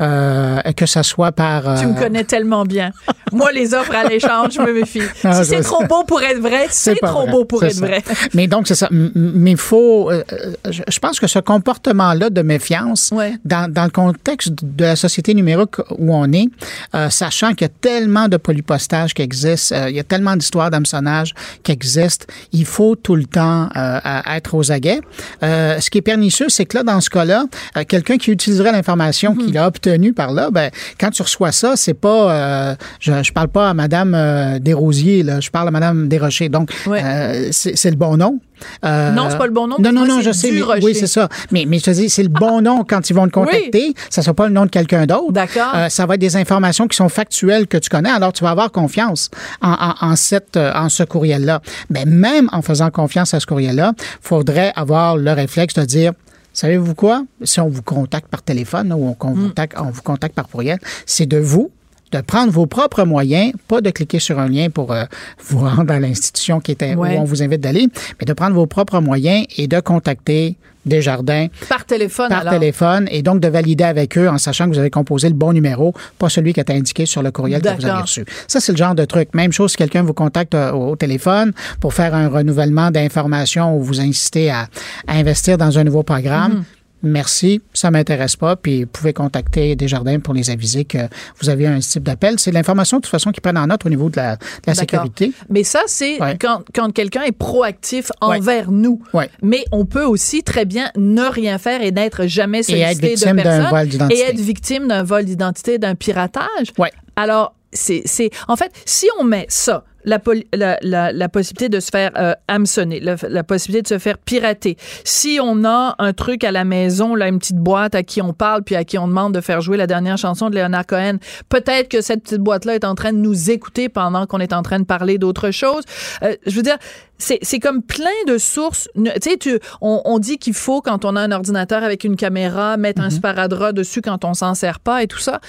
Euh, que ça soit par... Tu me euh, connais tellement bien. Moi, les offres à l'échange, je me méfie. Si c'est trop beau pour être vrai, c'est trop vrai. beau pour être ça. vrai. Mais donc, c'est ça. Mais il faut. euh, euh, je pense que ce comportement-là de méfiance, Ouais. dans, dans le contexte de la société numérique où on est, euh, sachant qu'il y a tellement de polypostages qui existent, euh, il y a tellement d'histoires d'hameçonnage qui existent, il faut tout le temps euh, être aux aguets. Euh, ce qui est pernicieux, c'est que là, dans ce cas-là, euh, quelqu'un qui utiliserait l'information qu'il a obtenue par là, ben, quand tu reçois ça, c'est pas. euh, je, je parle pas à Madame euh, Desrosiers, là, je parle à Madame Desrochers. Donc, Ouais. euh, c'est c'est le bon nom. Euh, Non, c'est pas le bon nom, Non, non, non, je sais. mais- oui, c'est ça. Mais, mais je te dis, c'est le bon nom quand ils vont te contacter. Ça ne sera pas le nom de quelqu'un d'autre. D'accord. Euh, ça va être des informations qui sont factuelles que tu connais. Alors, tu vas avoir confiance en, en, en cette, euh, en ce courriel-là. Mais même en faisant confiance à ce courriel-là, faudrait avoir le réflexe de dire. Savez-vous quoi? Si on vous contacte par téléphone ou on, contacte, on vous contacte par courriel, c'est de vous, de prendre vos propres moyens, pas de cliquer sur un lien pour euh, vous rendre à l'institution qui était Ouais. où on vous invite d'aller, mais de prendre vos propres moyens et de contacter Desjardins Par téléphone, par alors. téléphone et donc de valider avec eux en sachant que vous avez composé le bon numéro, pas celui qui est indiqué sur le courriel que vous avez reçu. Ça, c'est le genre de truc. Même chose si quelqu'un vous contacte euh, au, au téléphone pour faire un renouvellement d'informations ou vous inciter à, à investir dans un nouveau programme. Mhm. Merci, ça m'intéresse pas. Puis vous pouvez contacter Desjardins pour les aviser que vous avez un type d'appel. C'est l'information de toute façon qu'ils prennent en note au niveau de la, de la D'accord. sécurité. Mais ça, c'est Ouais. quand, quand quelqu'un est proactif Ouais. envers nous. Ouais. Mais on peut aussi très bien ne rien faire et n'être jamais être sollicité victime de d'un personne vol d'identité. et être victime d'un vol d'identité, d'un piratage. Ouais. Alors, c'est, c'est, en fait, si on met ça, la, la, la, la possibilité de se faire euh, hameçonner, la, la possibilité de se faire pirater. Si on a un truc à la maison, là, une petite boîte à qui on parle puis à qui on demande de faire jouer la dernière chanson de Leonard Cohen, peut-être que cette petite boîte-là est en train de nous écouter pendant qu'on est en train de parler d'autre chose. Euh, je veux dire, c'est, c'est comme plein de sources. Tu sais, tu- on, on dit qu'il faut, quand on a un ordinateur avec une caméra, mettre un sparadrap dessus quand on s'en sert pas et tout ça.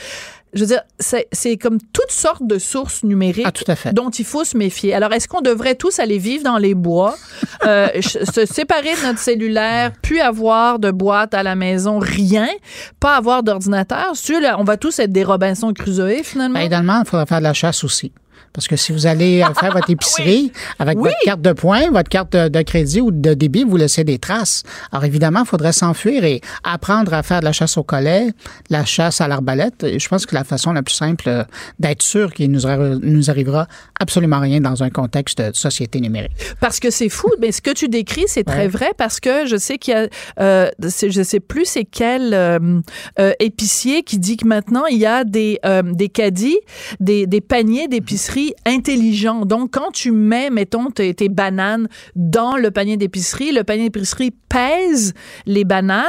Je veux dire, c'est, comme toutes sortes de sources numériques Ah, tout à fait. dont il faut se méfier. Alors, est-ce qu'on devrait tous aller vivre dans les bois, euh, se séparer de notre cellulaire, puis avoir de boîte à la maison, rien, pas avoir d'ordinateur? On va tous être des Robinson Crusoe, finalement? Ben, idéalement, il faudra faire de la chasse aussi. Parce que si vous allez euh, faire votre épicerie avec Oui. votre carte de points, votre carte de, de crédit ou de débit, vous laissez des traces. Alors évidemment, il faudrait s'enfuir et apprendre à faire de la chasse au collet, la chasse à l'arbalète. Et je pense que la façon la plus simple euh, d'être sûr qu'il nous, nous arrivera absolument rien dans un contexte de société numérique. Parce que c'est fou, mais ce que tu décris, c'est très Ouais. vrai parce que je sais qu'il y a, euh, je sais plus c'est quel euh, euh, épicier qui dit que maintenant il y a des des caddies, des, des paniers d'épicerie intelligents. Donc quand tu mets, mettons tes, tes bananes dans le panier d'épicerie, le panier d'épicerie pèse les bananes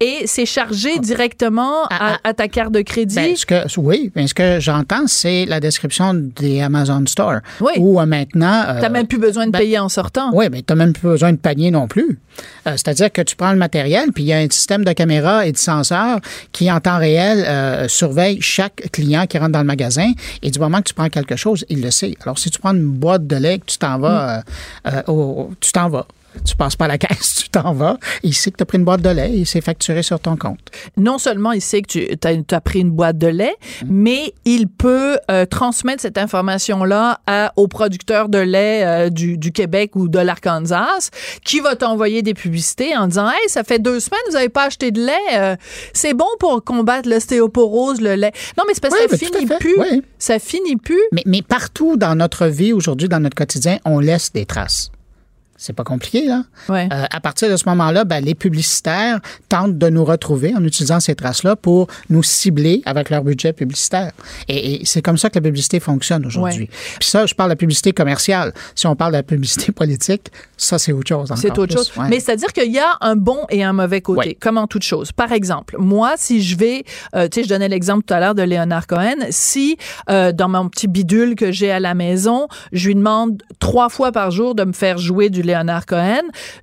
et c'est chargé directement à, Ah, à ta carte de crédit. Ben, ce que, oui, mais ce que j'entends, c'est la description des Amazon Store. Oui. Où euh, maintenant. euh, T'as même plus besoin de ben, payer en sortant. Oui, mais tu n'as même plus besoin de panier non plus. Euh, C'est-à-dire que tu prends le matériel, puis il y a un système de caméra et de senseurs qui, en temps réel, euh, surveille chaque client qui rentre dans le magasin. Et du moment que tu prends quelque chose, il le sait. Alors, si tu prends une boîte de lait, tu t'en vas, euh, euh, au- tu t'en vas. Tu passes pas la caisse, tu t'en vas. Il sait que tu as pris une boîte de lait et c'est facturé sur ton compte. non seulement il sait que tu as, pris une boîte de lait, Mm. mais il peut euh, transmettre cette information-là à- au producteur de lait euh, du, du Québec ou de l'Arkansas, qui va t'envoyer des publicités en disant Hey, ça fait deux semaines, vous n'avez pas acheté de lait. euh, c'est bon pour combattre l'ostéoporose, le lait. Non, mais c'est parce que Oui, ça finit plus. oui. Ça finit plus. Mais, mais partout dans notre vie aujourd'hui, dans notre quotidien, on laisse des traces. C'est pas compliqué, là. Ouais. Euh, à partir de ce moment-là, ben, les publicitaires tentent de nous retrouver en utilisant ces traces-là pour nous cibler avec leur budget publicitaire. Et, et c'est comme ça que la publicité fonctionne aujourd'hui. Ouais. Puis ça, je parle de la publicité commerciale. Si on parle de la publicité politique, ça, c'est autre chose. C'est autre plus. chose. Ouais. Mais c'est-à-dire qu'il y a un bon et un mauvais côté, comme en toute chose. Par exemple, moi, si je vais, euh, tu sais, je donnais l'exemple tout à l'heure de Léonard Cohen, si euh, dans mon petit bidule que j'ai à la maison, je lui demande trois fois par jour de me faire jouer du Léonard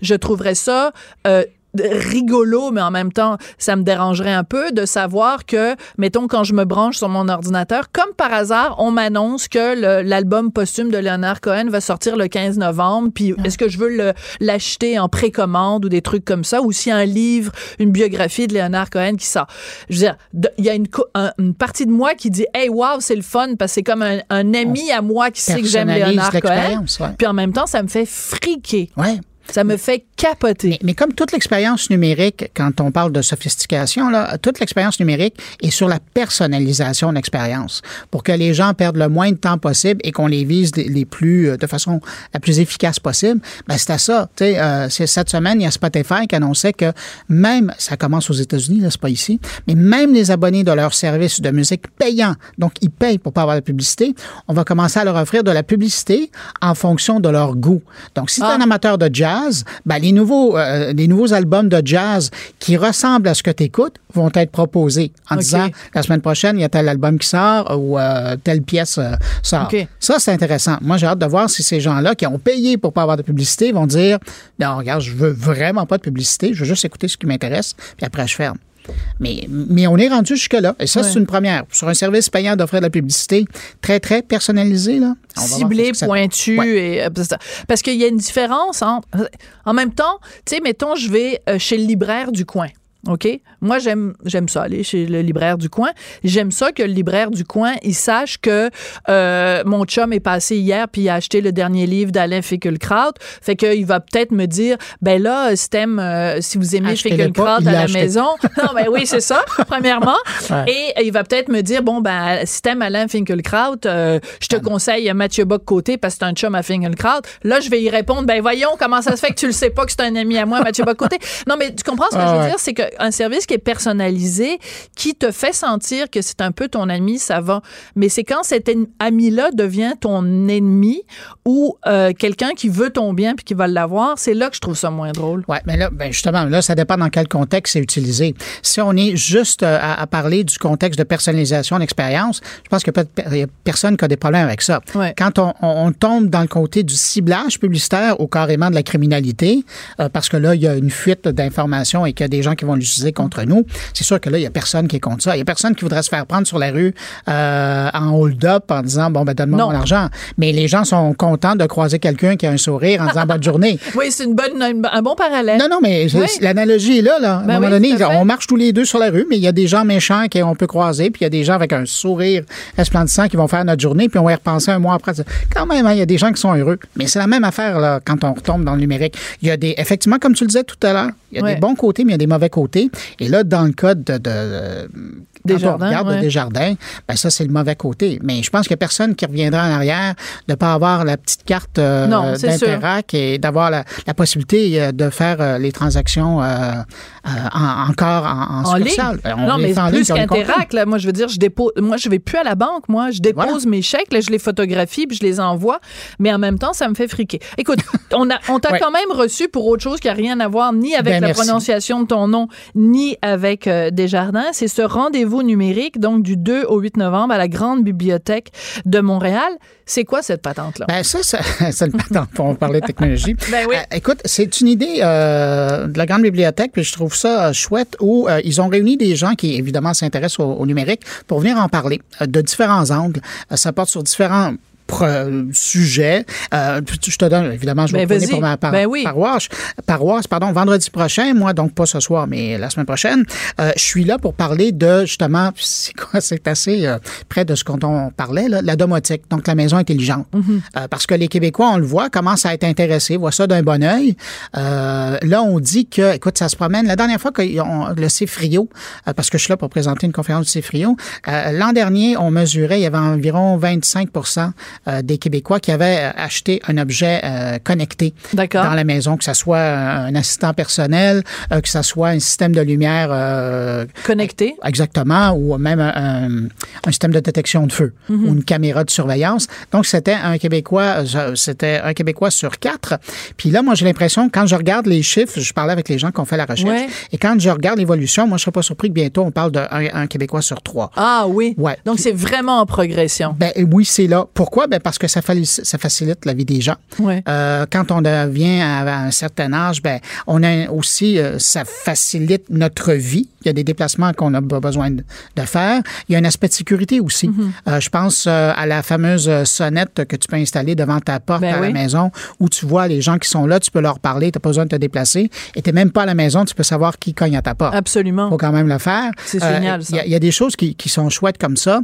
Je trouverais ça... Euh, rigolo, mais en même temps, ça me dérangerait un peu de savoir que, mettons, quand je me branche sur mon ordinateur, comme par hasard, on m'annonce que l'album posthume de Leonard Cohen va sortir le 15 novembre, puis est-ce que je veux l'acheter en précommande ou des trucs comme ça, ou a un livre, une biographie de Leonard Cohen qui sort. Je veux dire, il y a une, un- une partie de moi qui dit, hey, wow, c'est le fun, parce que c'est comme un, un ami à moi qui sait que j'aime Leonard Cohen. ouais. Puis en même temps, ça me fait friquer. Ouais. Ça me fait capoter. Mais, mais comme toute l'expérience numérique, quand on parle de sophistication, là, toute l'expérience numérique est sur la personnalisation de l'expérience pour que les gens perdent le moins de temps possible et qu'on les vise les, les plus euh, de façon la plus efficace possible. Ben c'est à ça. Euh, cette semaine, il y a Spotify qui annonçait que même, ça commence aux États-Unis, là, c'est pas ici, mais même les abonnés de leur service de musique payant, donc ils payent pour pas avoir de publicité, on va commencer à leur offrir de la publicité en fonction de leur goût. Donc si tu es Ah. un amateur de jazz, ben, les, nouveaux, euh, les nouveaux albums de jazz qui ressemblent à ce que tu écoutes vont être proposés en disant la semaine prochaine, il y a tel album qui sort ou euh, telle pièce euh, sort. Ça, c'est intéressant. Moi, j'ai hâte de voir si ces gens-là qui ont payé pour pas avoir de publicité vont dire Non, regarde, je veux vraiment pas de publicité, je veux juste écouter ce qui m'intéresse, puis après, je ferme. Mais, mais on est rendu jusque-là. Et ça, Ouais. c'est une première. Sur un service payant d'offrir de la publicité très, très personnalisé, là. on va voir ciblé, qu'est-ce que ça- pointu. Ouais. Et, euh. Parce qu'il y a une différence entre. En même temps, tu sais, mettons, je vais euh, chez le libraire du coin. OK? Moi, j'aime j'aime ça, aller chez le libraire du coin. J'aime ça que le libraire du coin, il sache que euh, mon chum est passé hier puis il a acheté le dernier livre d'Alain Finkielkraut. Fait qu'il va peut-être me dire, ben là, si t'aimes, euh, si vous aimez Finkielkraut à l'a acheté. maison. non, ben oui, c'est ça, premièrement. Ouais. Et euh, il va peut-être me dire, bon, ben, si t'aimes Alain Finkielkraut, euh, je Ah te conseille Mathieu Bock-Côté parce que c'est un chum à Finkielkraut. Là, je vais y répondre, ben voyons, comment ça se fait que tu le sais pas que c'est un ami à moi, Mathieu Bock-Côté? Non, mais tu comprends ce que Ah je veux ouais. dire? C'est qu'un service qui est personnalisé, qui te fait sentir que c'est un peu ton ami, ça va. Mais c'est quand cet ami-là devient ton ennemi ou euh, quelqu'un qui veut ton bien puis qui va l'avoir, c'est là que je trouve ça moins drôle. Oui, mais là, ben justement, là, ça dépend dans quel contexte c'est utilisé. Si on est juste euh, à, à parler du contexte de personnalisation d'expérience, je pense qu'il n'y a personne qui a des problèmes avec ça. Ouais. Quand on, on- on tombe dans le côté du ciblage publicitaire ou carrément de la criminalité, euh, parce que là, il y a une fuite d'informations et qu'il y a des gens qui vont l'utiliser contre nous, c'est sûr que là, il n'y a personne qui est contre ça. Il n'y a personne qui voudrait se faire prendre sur la rue euh, en hold-up en disant, bon, ben donne-moi mon argent. Mais les gens sont contents de croiser quelqu'un qui a un sourire en disant bonne journée. Oui, c'est une bonne, un bon parallèle. Non, non, mais Oui. l'analogie est là. là. À un Ben moment oui, donné, on marche tous les deux sur la rue, mais il y a des gens méchants qu'on peut croiser, puis il y a des gens avec un sourire resplendissant qui vont faire notre journée, puis on va y repenser un mois après. Quand même, hein, il y a des gens qui sont heureux. Mais c'est la même affaire là, quand on retombe dans le numérique. Il y a des, effectivement, comme tu le disais tout à l'heure, il y a Ouais. des bons côtés, mais il y a des mauvais côtés. Et là, dans le cas de, de, de- quand Desjardins, on regarde ouais. de Desjardins, ben ça, c'est le mauvais côté. Mais je pense qu'il n'y a personne qui reviendra en arrière de ne pas avoir la petite carte euh, d'Interac et d'avoir la, la possibilité euh, de faire euh, les transactions euh, euh, en- encore en, en en ligne? succursale. Ben, on non, mais en plus qu'Interac, moi, je veux dire, je dépose, moi, je vais plus à la banque, moi, je dépose Voilà. mes chèques, là, je les photographie, puis je les envoie, mais en même temps, ça me fait friquer. Écoute, on a, on t'a Ouais. quand même reçu pour autre chose qui a rien à voir ni avec Ben, la merci. prononciation de ton nom, ni avec euh, Desjardins. C'est ce rendez-vous numérique, donc du 2 au 8 novembre à la Grande Bibliothèque de Montréal. C'est quoi cette patente-là? Ben ça, ça c'est le patent pour parler de technologie. Ben oui. Euh, écoute, c'est une idée euh, de la grande bibliothèque, puis je trouve ça chouette, où euh, ils ont réuni des gens qui, évidemment, s'intéressent au, au numérique pour venir en parler de différents angles. Ça porte sur différents sujets. Euh, je te donne, évidemment, je vais Ben, pour ma par- Ben oui. paroisse, paroisse, pardon, vendredi prochain, moi, donc pas ce soir, mais la semaine prochaine. Euh, je suis là pour parler de, justement, c'est quoi, c'est assez euh, près de ce qu'on on parlait, là, la domotique, donc la maison intelligente. Euh, parce que les Québécois, on le voit, commencent à être intéressés, voient ça d'un bon œil. Euh, là, on dit que, écoute, ça se promène. La dernière fois que on- le CFRIO, euh, parce que je suis là pour présenter une conférence du CFRIO, euh, l'an dernier, on mesurait, il y avait environ 25 euh, des Québécois qui avaient euh, acheté un objet euh, connecté dans la maison, que ce soit un assistant personnel, euh, que ce soit un système de lumière euh, Connecté. Exactement, ou même un, système de détection de feu Mhm. ou une caméra de surveillance. Donc, c'était un Québécois, euh, c'était un Québécois sur quatre. Puis là, moi, j'ai l'impression, quand je regarde les chiffres, je parlais avec les gens qui ont fait la recherche, Ouais. et quand je regarde l'évolution, moi, je serais pas surpris que bientôt, on parle d'un un Québécois sur trois. Ah oui. Ouais. Donc, c'est vraiment en progression. Ben oui, c'est là. Pourquoi? Ben parce que ça, facilite la vie des gens. Ouais. Euh, quand on devient à un certain âge, ben on a aussi, euh, ça facilite notre vie. Il y a des déplacements qu'on a be- besoin de, de faire. Il y a un aspect de sécurité aussi. Mm-hmm. Euh, je pense à la fameuse sonnette que tu peux installer devant ta porte Ben à la maison, où tu vois les gens qui sont là, tu peux leur parler, tu n'as pas besoin de te déplacer. Et tu n'es même pas à la maison, tu peux savoir qui cogne à ta porte Absolument. faut quand même le faire. C'est génial, ça. Il y a- il y, a des choses qui, qui sont chouettes comme ça,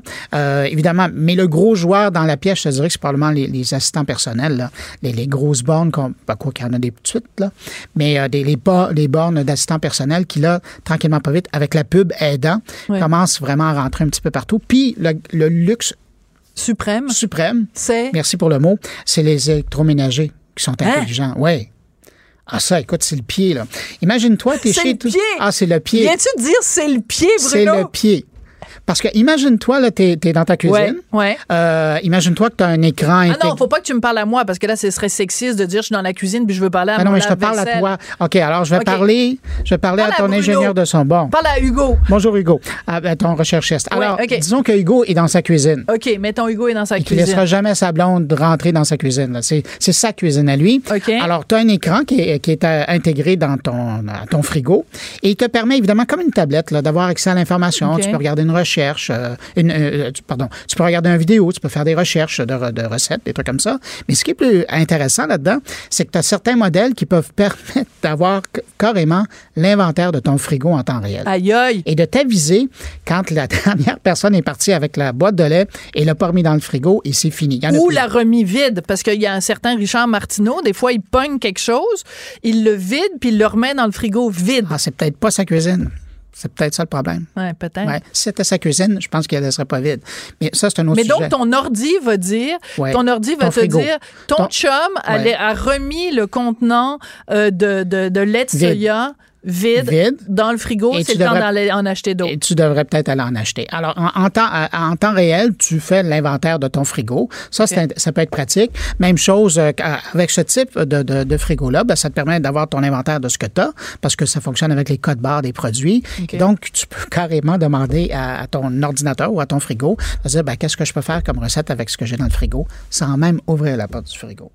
évidemment. Mais le gros joueur dans la pièce, te dirais que c'est probablement les, les assistants personnels, là. Les, les grosses bornes, qu'on- ben, quoi qu'il y en a des petites, là. Mais euh, des, les, bo- les bornes d'assistants personnels qui, là, tranquillement pas vite, avec la pub aidant, Ouais. commencent vraiment à rentrer un petit peu partout. Puis le, le luxe Suprême, suprême, c'est. merci pour le mot, c'est les électroménagers qui sont Hein? intelligents. Oui. Ah, ça, écoute, c'est le pied, là. Imagine-toi, t'es C'est chez le pied. Ah, c'est le pied. Viens-tu dire c'est le pied, C'est Bruno? le pied. Parce que imagine-toi, là, t'es es dans ta cuisine. Ouais, ouais. Euh, imagine-toi que tu as un écran Ah non, faut pas que tu me parles à moi parce que là, ce serait sexiste de dire je suis dans la cuisine puis je veux parler à Ah non, mais je te parle à toi. OK, alors je vais parler, je vais parler Parle à à ton ingénieur de son. Bon. Parle à Hugo. Bonjour Hugo, Ah, ben, ton recherchiste. Ouais, Alors, disons que Hugo est dans sa cuisine. OK, mettons Hugo est dans sa Il ne cuisine. laissera jamais sa blonde rentrer dans sa cuisine. là. C'est c'est sa cuisine à lui. OK. Alors, tu as un écran qui est, qui est, euh, intégré dans ton, à ton frigo et il te permet évidemment, comme une tablette, là, d'avoir accès à l'information. Tu peux regarder une recherche, euh, une, euh, tu- pardon, tu peux regarder une vidéo, tu peux faire des recherches de, re- de recettes, des trucs comme ça. Mais ce qui est plus intéressant là-dedans, c'est que tu as certains modèles qui peuvent permettre d'avoir carrément l'inventaire de ton frigo en temps réel Aïe aïe. et de t'aviser quand la dernière personne est partie avec la boîte de lait et l'a pas remis dans le frigo et c'est fini. Ou la remis vide, parce qu'il y a un certain Richard Martineau, des fois, il pogne quelque chose, il le vide, puis il le remet dans le frigo vide. Ah, c'est peut-être pas sa cuisine. C'est peut-être ça le problème. Ouais, peut-être. Ouais. Si c'était sa cuisine, je pense qu'elle ne laisserait pas vide. Mais ça, c'est un autre Mais sujet. donc, ton ordi va dire, Ouais. ton ordi va Ton te frigo. dire, ton, Ton- chum a, Ouais. a remis le contenant euh, de, de, de lait de soya vide, Vide. dans le frigo. Et C'est le temps d'aller en acheter d'autres. Et tu devrais peut-être aller en acheter. Alors, en, en temps, en temps réel, tu fais l'inventaire de ton frigo. Ça, c'est un- ça peut être pratique. Même chose euh, avec ce type de, de- de frigo-là, ben, ça te permet d'avoir ton inventaire de ce que tu as parce que ça fonctionne avec les codes barres des produits. OK. Donc, tu peux carrément demander à, à ton ordinateur ou à ton frigo de dire ben, qu'est-ce que je peux faire comme recette avec ce que j'ai dans le frigo sans même ouvrir la porte du frigo.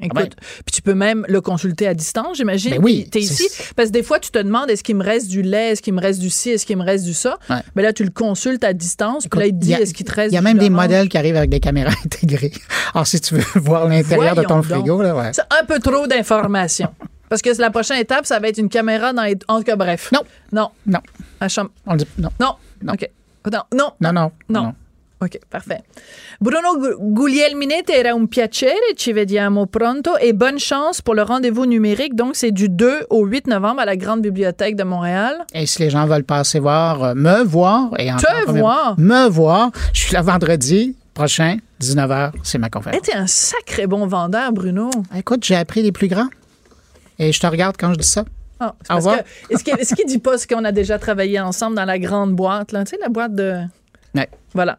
Écoute, puis tu peux même le consulter à distance, j'imagine. Ben oui, Tu es ici. Parce que des fois, tu te demandes est-ce qu'il me reste du lait, est-ce qu'il me reste du ci, est-ce qu'il me reste du ça? Mais là, tu le consultes à distance, puis là, il te dit est-ce qu'il te reste Il y a même des modèles qui arrivent avec des caméras intégrées. Alors, si tu veux voir l'intérieur de ton donc. frigo, là, ouais. C'est un peu trop d'informations. Parce que la prochaine étape, ça va être une caméra dans les. En tout cas, bref. Non. Non. Non, À chambre. on dit non. Non. Non. OK. Non. Non. Non, non. No. Ok, parfait. Bruno Gu- Guglielminetti era un piacere, ci vediamo pronto et bonne chance pour le rendez-vous numérique. Donc, c'est du 2 au 8 novembre à la Grande Bibliothèque de Montréal. Et si les gens veulent passer voir, euh, me voir, et en Te voir? me voir, je suis là vendredi prochain, 19h, c'est ma Hey, conférence. t'es un sacré bon vendeur, Bruno. Écoute, j'ai appris les plus grands. Et je te regarde quand je dis ça. C'est Au revoir. que, est-ce qu'il est-ce qu'il dit pas ce qu'on a déjà travaillé ensemble dans la grande boîte, là? Tu sais, la boîte de. Ouais. Voilà,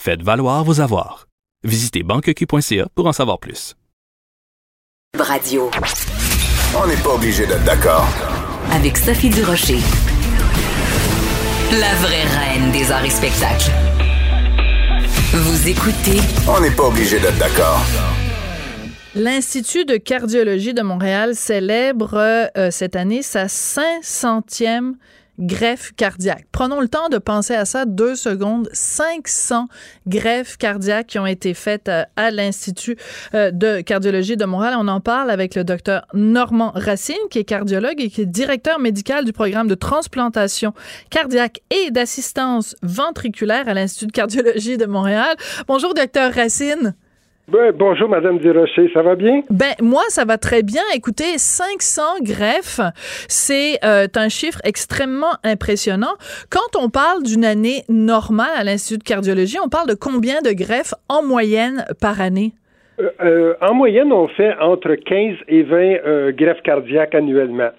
Faites valoir vos avoirs. Visitez banqueq.ca pour en savoir plus. Radio. On n'est pas obligé d'être d'accord. Avec Sophie Durocher. La vraie reine des arts et spectacles. Vous écoutez On n'est pas obligé d'être d'accord. L'Institut de cardiologie de Montréal célèbre euh, cette année sa 500e greffe cardiaque. Prenons le temps de penser à ça deux secondes. 500 greffes cardiaques qui ont été faites euh, à l'Institut euh, de cardiologie de Montréal. On en parle avec le docteur Normand Racine, qui est cardiologue et qui est directeur médical du programme de transplantation cardiaque et d'assistance ventriculaire à l'Institut de cardiologie de Montréal. Bonjour, docteur Racine. Ben, bonjour, Madame Durocher, ça va bien? Ben moi ça va très bien. Écoutez, 500 greffes, c'est euh, un chiffre extrêmement impressionnant. Quand on parle d'une année normale à l'Institut de cardiologie, on parle de combien de greffes en moyenne par année? Euh, euh, en moyenne, on fait entre 15 et 20 euh, greffes cardiaques annuellement.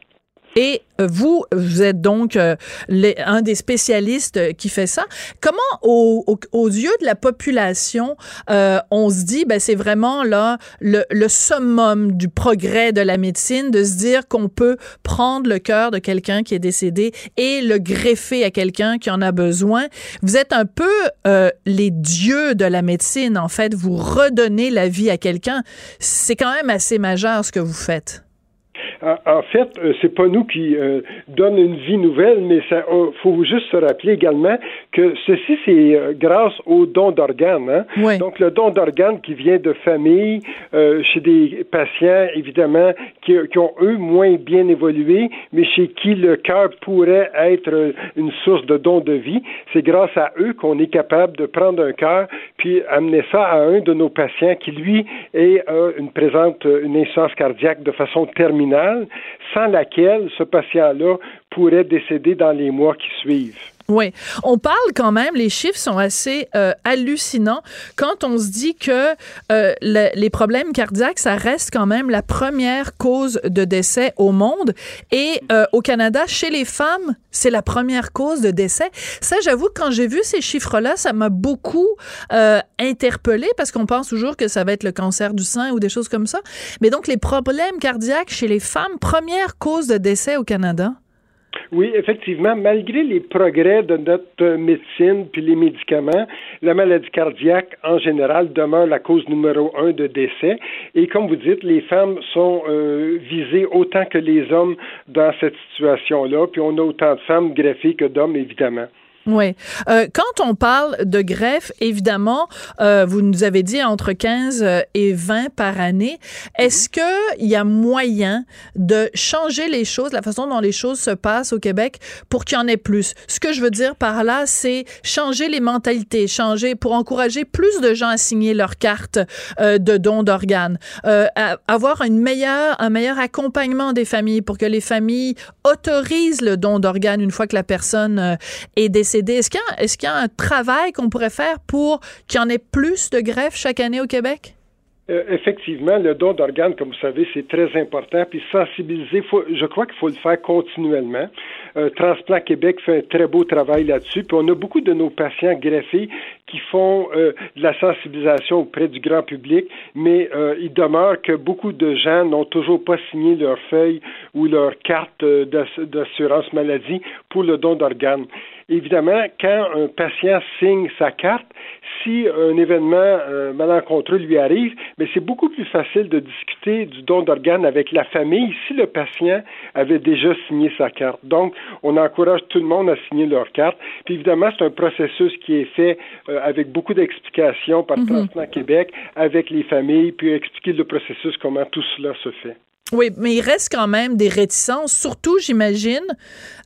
Et euh, vous, vous êtes donc euh, les- un des spécialistes euh, qui fait ça. Comment, au- au- aux yeux de la population, euh, on se dit, ben, c'est vraiment là le, le summum du progrès de la médecine, de se dire qu'on peut prendre le cœur de quelqu'un qui est décédé et le greffer à quelqu'un qui en a besoin. Vous êtes un peu euh, les dieux de la médecine, en fait. Vous redonnez la vie à quelqu'un. C'est quand même assez majeur ce que vous faites. En fait, euh, c'est pas nous qui euh, donne une vie nouvelle, mais ça faut juste se rappeler également que ceci c'est euh, grâce au don d'organes. Hein? Donc le don d'organes qui vient de famille chez des patients évidemment qui, qui, ont eux moins bien évolué, mais chez qui le cœur pourrait être une source de don de vie. C'est grâce à eux qu'on est capable de prendre un cœur puis amener ça à un de nos patients qui lui est une présente une insuffisance cardiaque de façon terminale, sans laquelle ce patient-là pourrait décéder dans les mois qui suivent. Oui, on parle quand même, les chiffres sont assez euh, hallucinants quand on se dit que euh, les problèmes cardiaques, ça reste quand même la première cause de décès au monde. Et euh, au Canada, chez les femmes, c'est la première cause de décès. Ça, j'avoue, quand j'ai vu ces chiffres-là, ça m'a beaucoup interpellé parce qu'on pense toujours que ça va être le cancer du sein ou des choses comme ça. Mais donc, les problèmes cardiaques chez les femmes, première cause de décès au Canada? Oui, effectivement, malgré les progrès de notre médecine puis les médicaments, la maladie cardiaque en général demeure la cause numéro un de décès. Et comme vous dites, les femmes sont euh, visées autant que les hommes dans cette situation-là. Puis on a autant de femmes greffées que d'hommes, évidemment. Oui. Euh, quand on parle de greffe, évidemment, euh, vous nous avez dit entre 15 euh, et 20 par année. Est-ce qu'il y a moyen de changer les choses, la façon dont les choses se passent au Québec pour qu'il y en ait plus? Ce que je veux dire par là, c'est changer les mentalités, changer pour encourager plus de gens à signer leur carte de don d'organes, avoir une meilleure, un meilleur accompagnement des familles pour que les familles autorisent le don d'organes une fois que la personne est décédée est-ce qu'il y, a un travail qu'on pourrait faire pour qu'il y en ait plus de greffes chaque année au Québec? Euh, effectivement, le don d'organes, comme vous savez, c'est très important. Puis sensibiliser, je crois qu'il faut le faire continuellement. Euh, Transplant Québec fait un très beau travail là-dessus. Puis on a beaucoup de nos patients greffés qui font euh, de la sensibilisation auprès du grand public, mais il demeure que beaucoup de gens n'ont toujours pas signé leur feuille ou leur carte d'assurance maladie pour le don d'organes. Évidemment, quand un patient signe sa carte, si un événement euh, malencontreux lui arrive, mais c'est beaucoup plus facile de discuter du don d'organes avec la famille si le patient avait déjà signé sa carte. Donc, on encourage tout le monde à signer leur carte. Puis évidemment, c'est un processus qui est fait euh, avec beaucoup d'explications par mm Québec avec les familles, puis expliquer le processus, comment tout cela se fait. Oui, mais il reste quand même des réticences, surtout, j'imagine,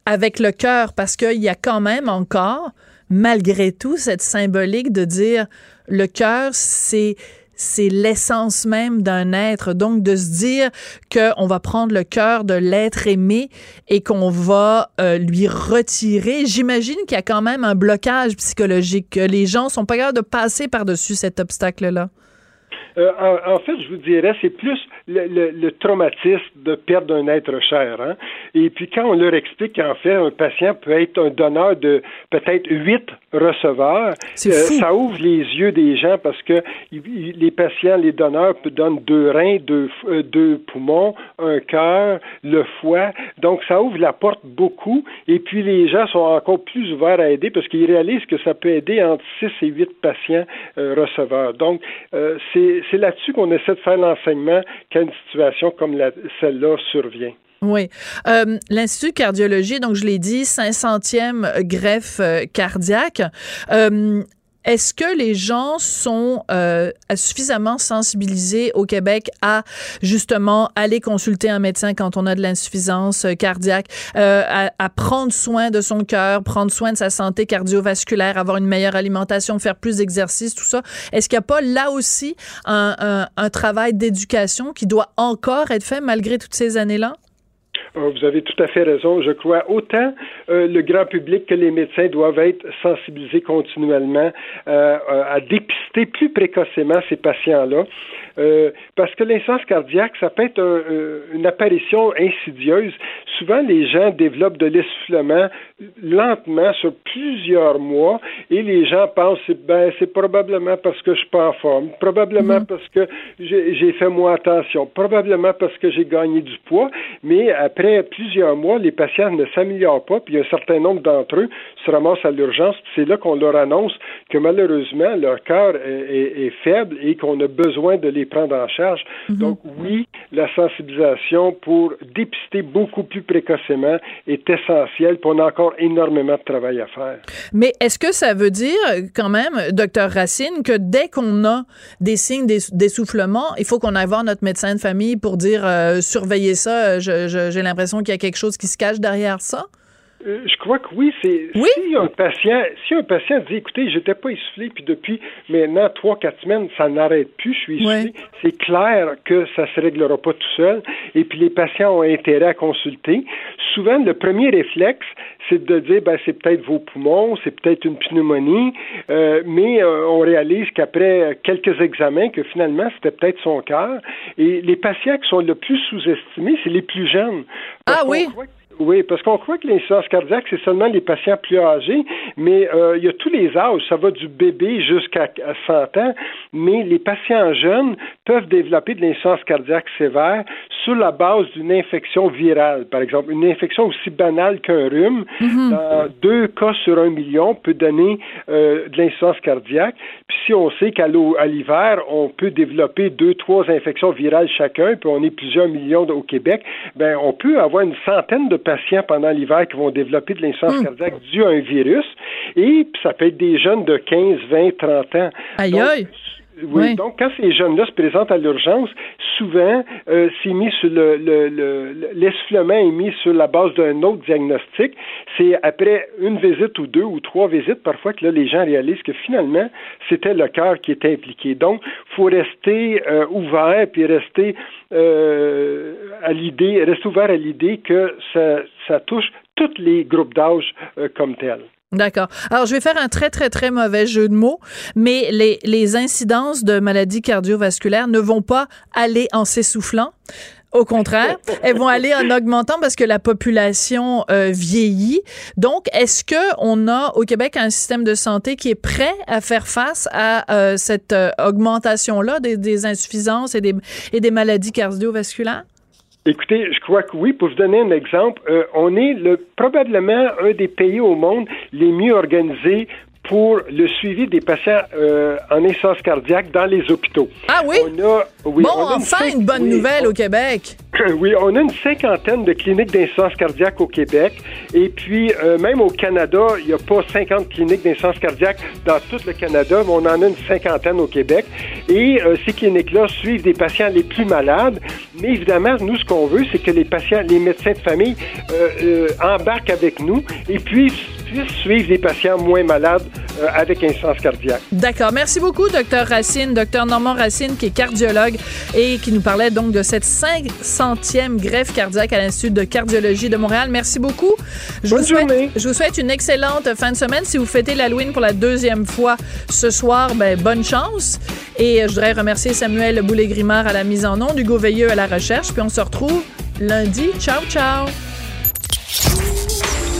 avec le cœur, parce qu'il y a quand même encore, malgré tout, cette symbolique de dire le cœur, c'est c'est l'essence même d'un être. Donc, de se dire qu'on va prendre le cœur de l'être aimé et qu'on va euh, lui retirer, j'imagine qu'il y a quand même un blocage psychologique, que les gens sont pas capables de passer par-dessus cet obstacle-là. Euh, en, fait, je vous dirais, c'est plus le, traumatisme de perdre un être cher. Hein? Et puis quand on leur explique qu'en fait, un patient peut être un donneur de peut-être huit receveurs, euh, ça ouvre les yeux des gens parce que les patients, les donneurs donnent deux reins, deux, euh, deux poumons, un cœur, le foie. Donc ça ouvre la porte beaucoup. Et puis les gens sont encore plus ouverts à aider parce qu'ils réalisent que ça peut aider entre six et huit patients receveurs. Donc c'est c'est là-dessus qu'on essaie de faire l'enseignement quand une situation comme celle-là survient. Oui. Euh, L'Institut cardiologie, donc je l'ai dit, 500e greffe euh, cardiaque. Euh, est-ce que les gens sont euh, suffisamment sensibilisés au Québec à justement aller consulter un médecin quand on a de l'insuffisance euh, cardiaque, euh, à, prendre soin de son cœur, prendre soin de sa santé cardiovasculaire, avoir une meilleure alimentation, faire plus d'exercice, tout ça? Est-ce qu'il n'y a pas là aussi un, un travail d'éducation qui doit encore être fait malgré toutes ces années-là? Oh, vous avez tout à fait raison. Je crois autant euh, le grand public que les médecins doivent être sensibilisés continuellement euh, à dépister plus précocement ces patients-là. Euh, parce que l'insuffisance cardiaque, ça peut être une apparition insidieuse. Souvent, les gens développent de l'essoufflement lentement sur plusieurs mois et les gens pensent ben c'est probablement parce que je suis pas en forme, probablement mm-hmm. parce que j'ai fait moins attention, probablement parce que j'ai gagné du poids, mais après plusieurs mois, les patients ne s'améliorent pas, puis un certain nombre d'entre eux se ramassent à l'urgence, c'est là qu'on leur annonce que malheureusement, leur cœur est, faible et qu'on a besoin de les prendre en charge. Mhm. Donc oui, la sensibilisation pour dépister beaucoup plus précocement est essentielle, puis on a encore énormément de travail à faire. Mais est-ce que ça veut dire quand même, docteur Racine, que dès qu'on a des signes d'essoufflement, il faut qu'on aille voir notre médecin de famille pour dire euh, surveillez ça, j'ai l'impression qu'il y a quelque chose qui se cache derrière ça? Euh, je crois que oui. C'est si un patient, si un patient dit, écoutez, j'étais pas essoufflé, puis depuis maintenant trois, quatre semaines, ça n'arrête plus, je suis essoufflé. C'est clair que ça se réglera pas tout seul. Et puis les patients ont intérêt à consulter. Souvent, le premier réflexe, c'est de dire, ben c'est peut-être vos poumons, c'est peut-être une pneumonie, euh, mais euh, on réalise qu'après quelques examens, que finalement c'était peut-être son cœur. Et les patients qui sont le plus sous-estimés, c'est les plus jeunes. ah oui. Oui, parce qu'on croit que l'insuffisance cardiaque, c'est seulement les patients plus âgés, mais euh, il y a tous les âges. Ça va du bébé jusqu'à 100 ans, mais les patients jeunes peuvent développer de l'insuffisance cardiaque sévère sur la base d'une infection virale. Par exemple, une infection aussi banale qu'un rhume, mhm. dans deux cas sur un million, peut donner euh, de l'insuffisance cardiaque. Puis si on sait qu'à l'hiver, on peut développer deux, trois infections virales chacun, puis on est plusieurs millions au Québec, ben on peut avoir une centaine de patients pendant l'hiver qui vont développer de l'insuffisance hmm. cardiaque due à un virus. Et ça peut être des jeunes de 15, 20, 30 ans. Aïe aïe! Oui, donc quand ces jeunes-là se présentent à l'urgence, souvent, euh, c'est mis sur le, l'essoufflement est mis sur la base d'un autre diagnostic. C'est après une visite ou deux ou trois visites parfois que là, les gens réalisent que finalement, c'était le cœur qui était impliqué. Donc, faut rester euh, ouvert puis rester euh, à l'idée, rester ouvert à l'idée que ça, ça touche tous les groupes d'âge euh, comme tels. D'accord. Alors, je vais faire un très, très, très mauvais jeu de mots, mais les, les incidences de maladies cardiovasculaires ne vont pas aller en s'essoufflant. Au contraire, elles vont aller en augmentant parce que la population euh, vieillit. Donc, est-ce que on a au Québec un système de santé qui est prêt à faire face à euh, cette euh, augmentation-là des, des, insuffisances et des, et des maladies cardiovasculaires? Écoutez, je crois que oui. Pour vous donner un exemple, euh, on est le, probablement un des pays au monde les mieux organisés pour le suivi des patients euh, en essence cardiaque dans les hôpitaux. Ah oui? bon, enfin une, bonne nouvelle au Québec. Oui, on a une cinquantaine de cliniques d'insuffisance cardiaque au Québec. Et puis, euh, même au Canada, il n'y a pas 50 cliniques d'insuffisance cardiaque dans tout le Canada, mais on en a une cinquantaine au Québec. Et euh, ces cliniques-là suivent des patients les plus malades. Mais évidemment, nous, ce qu'on veut, c'est que les patients, les médecins de famille embarquent avec nous et puis puissent suivre les patients moins malades euh, avec insuffisance cardiaque. D'accord. Merci beaucoup, docteur Racine, docteur Normand Racine, qui est cardiologue et qui nous parlait donc de cette 500e greffe cardiaque à l'Institut de cardiologie de Montréal. Merci beaucoup. Je Bonne vous souhaite, journée. Je vous souhaite une excellente fin de semaine. Si vous fêtez l'Halloween pour la deuxième fois ce soir, ben, bonne chance. Et je voudrais remercier Samuel Boulay-Grimard à la mise en onde, Hugo Veilleux à la recherche. Puis on se retrouve lundi. Ciao, ciao.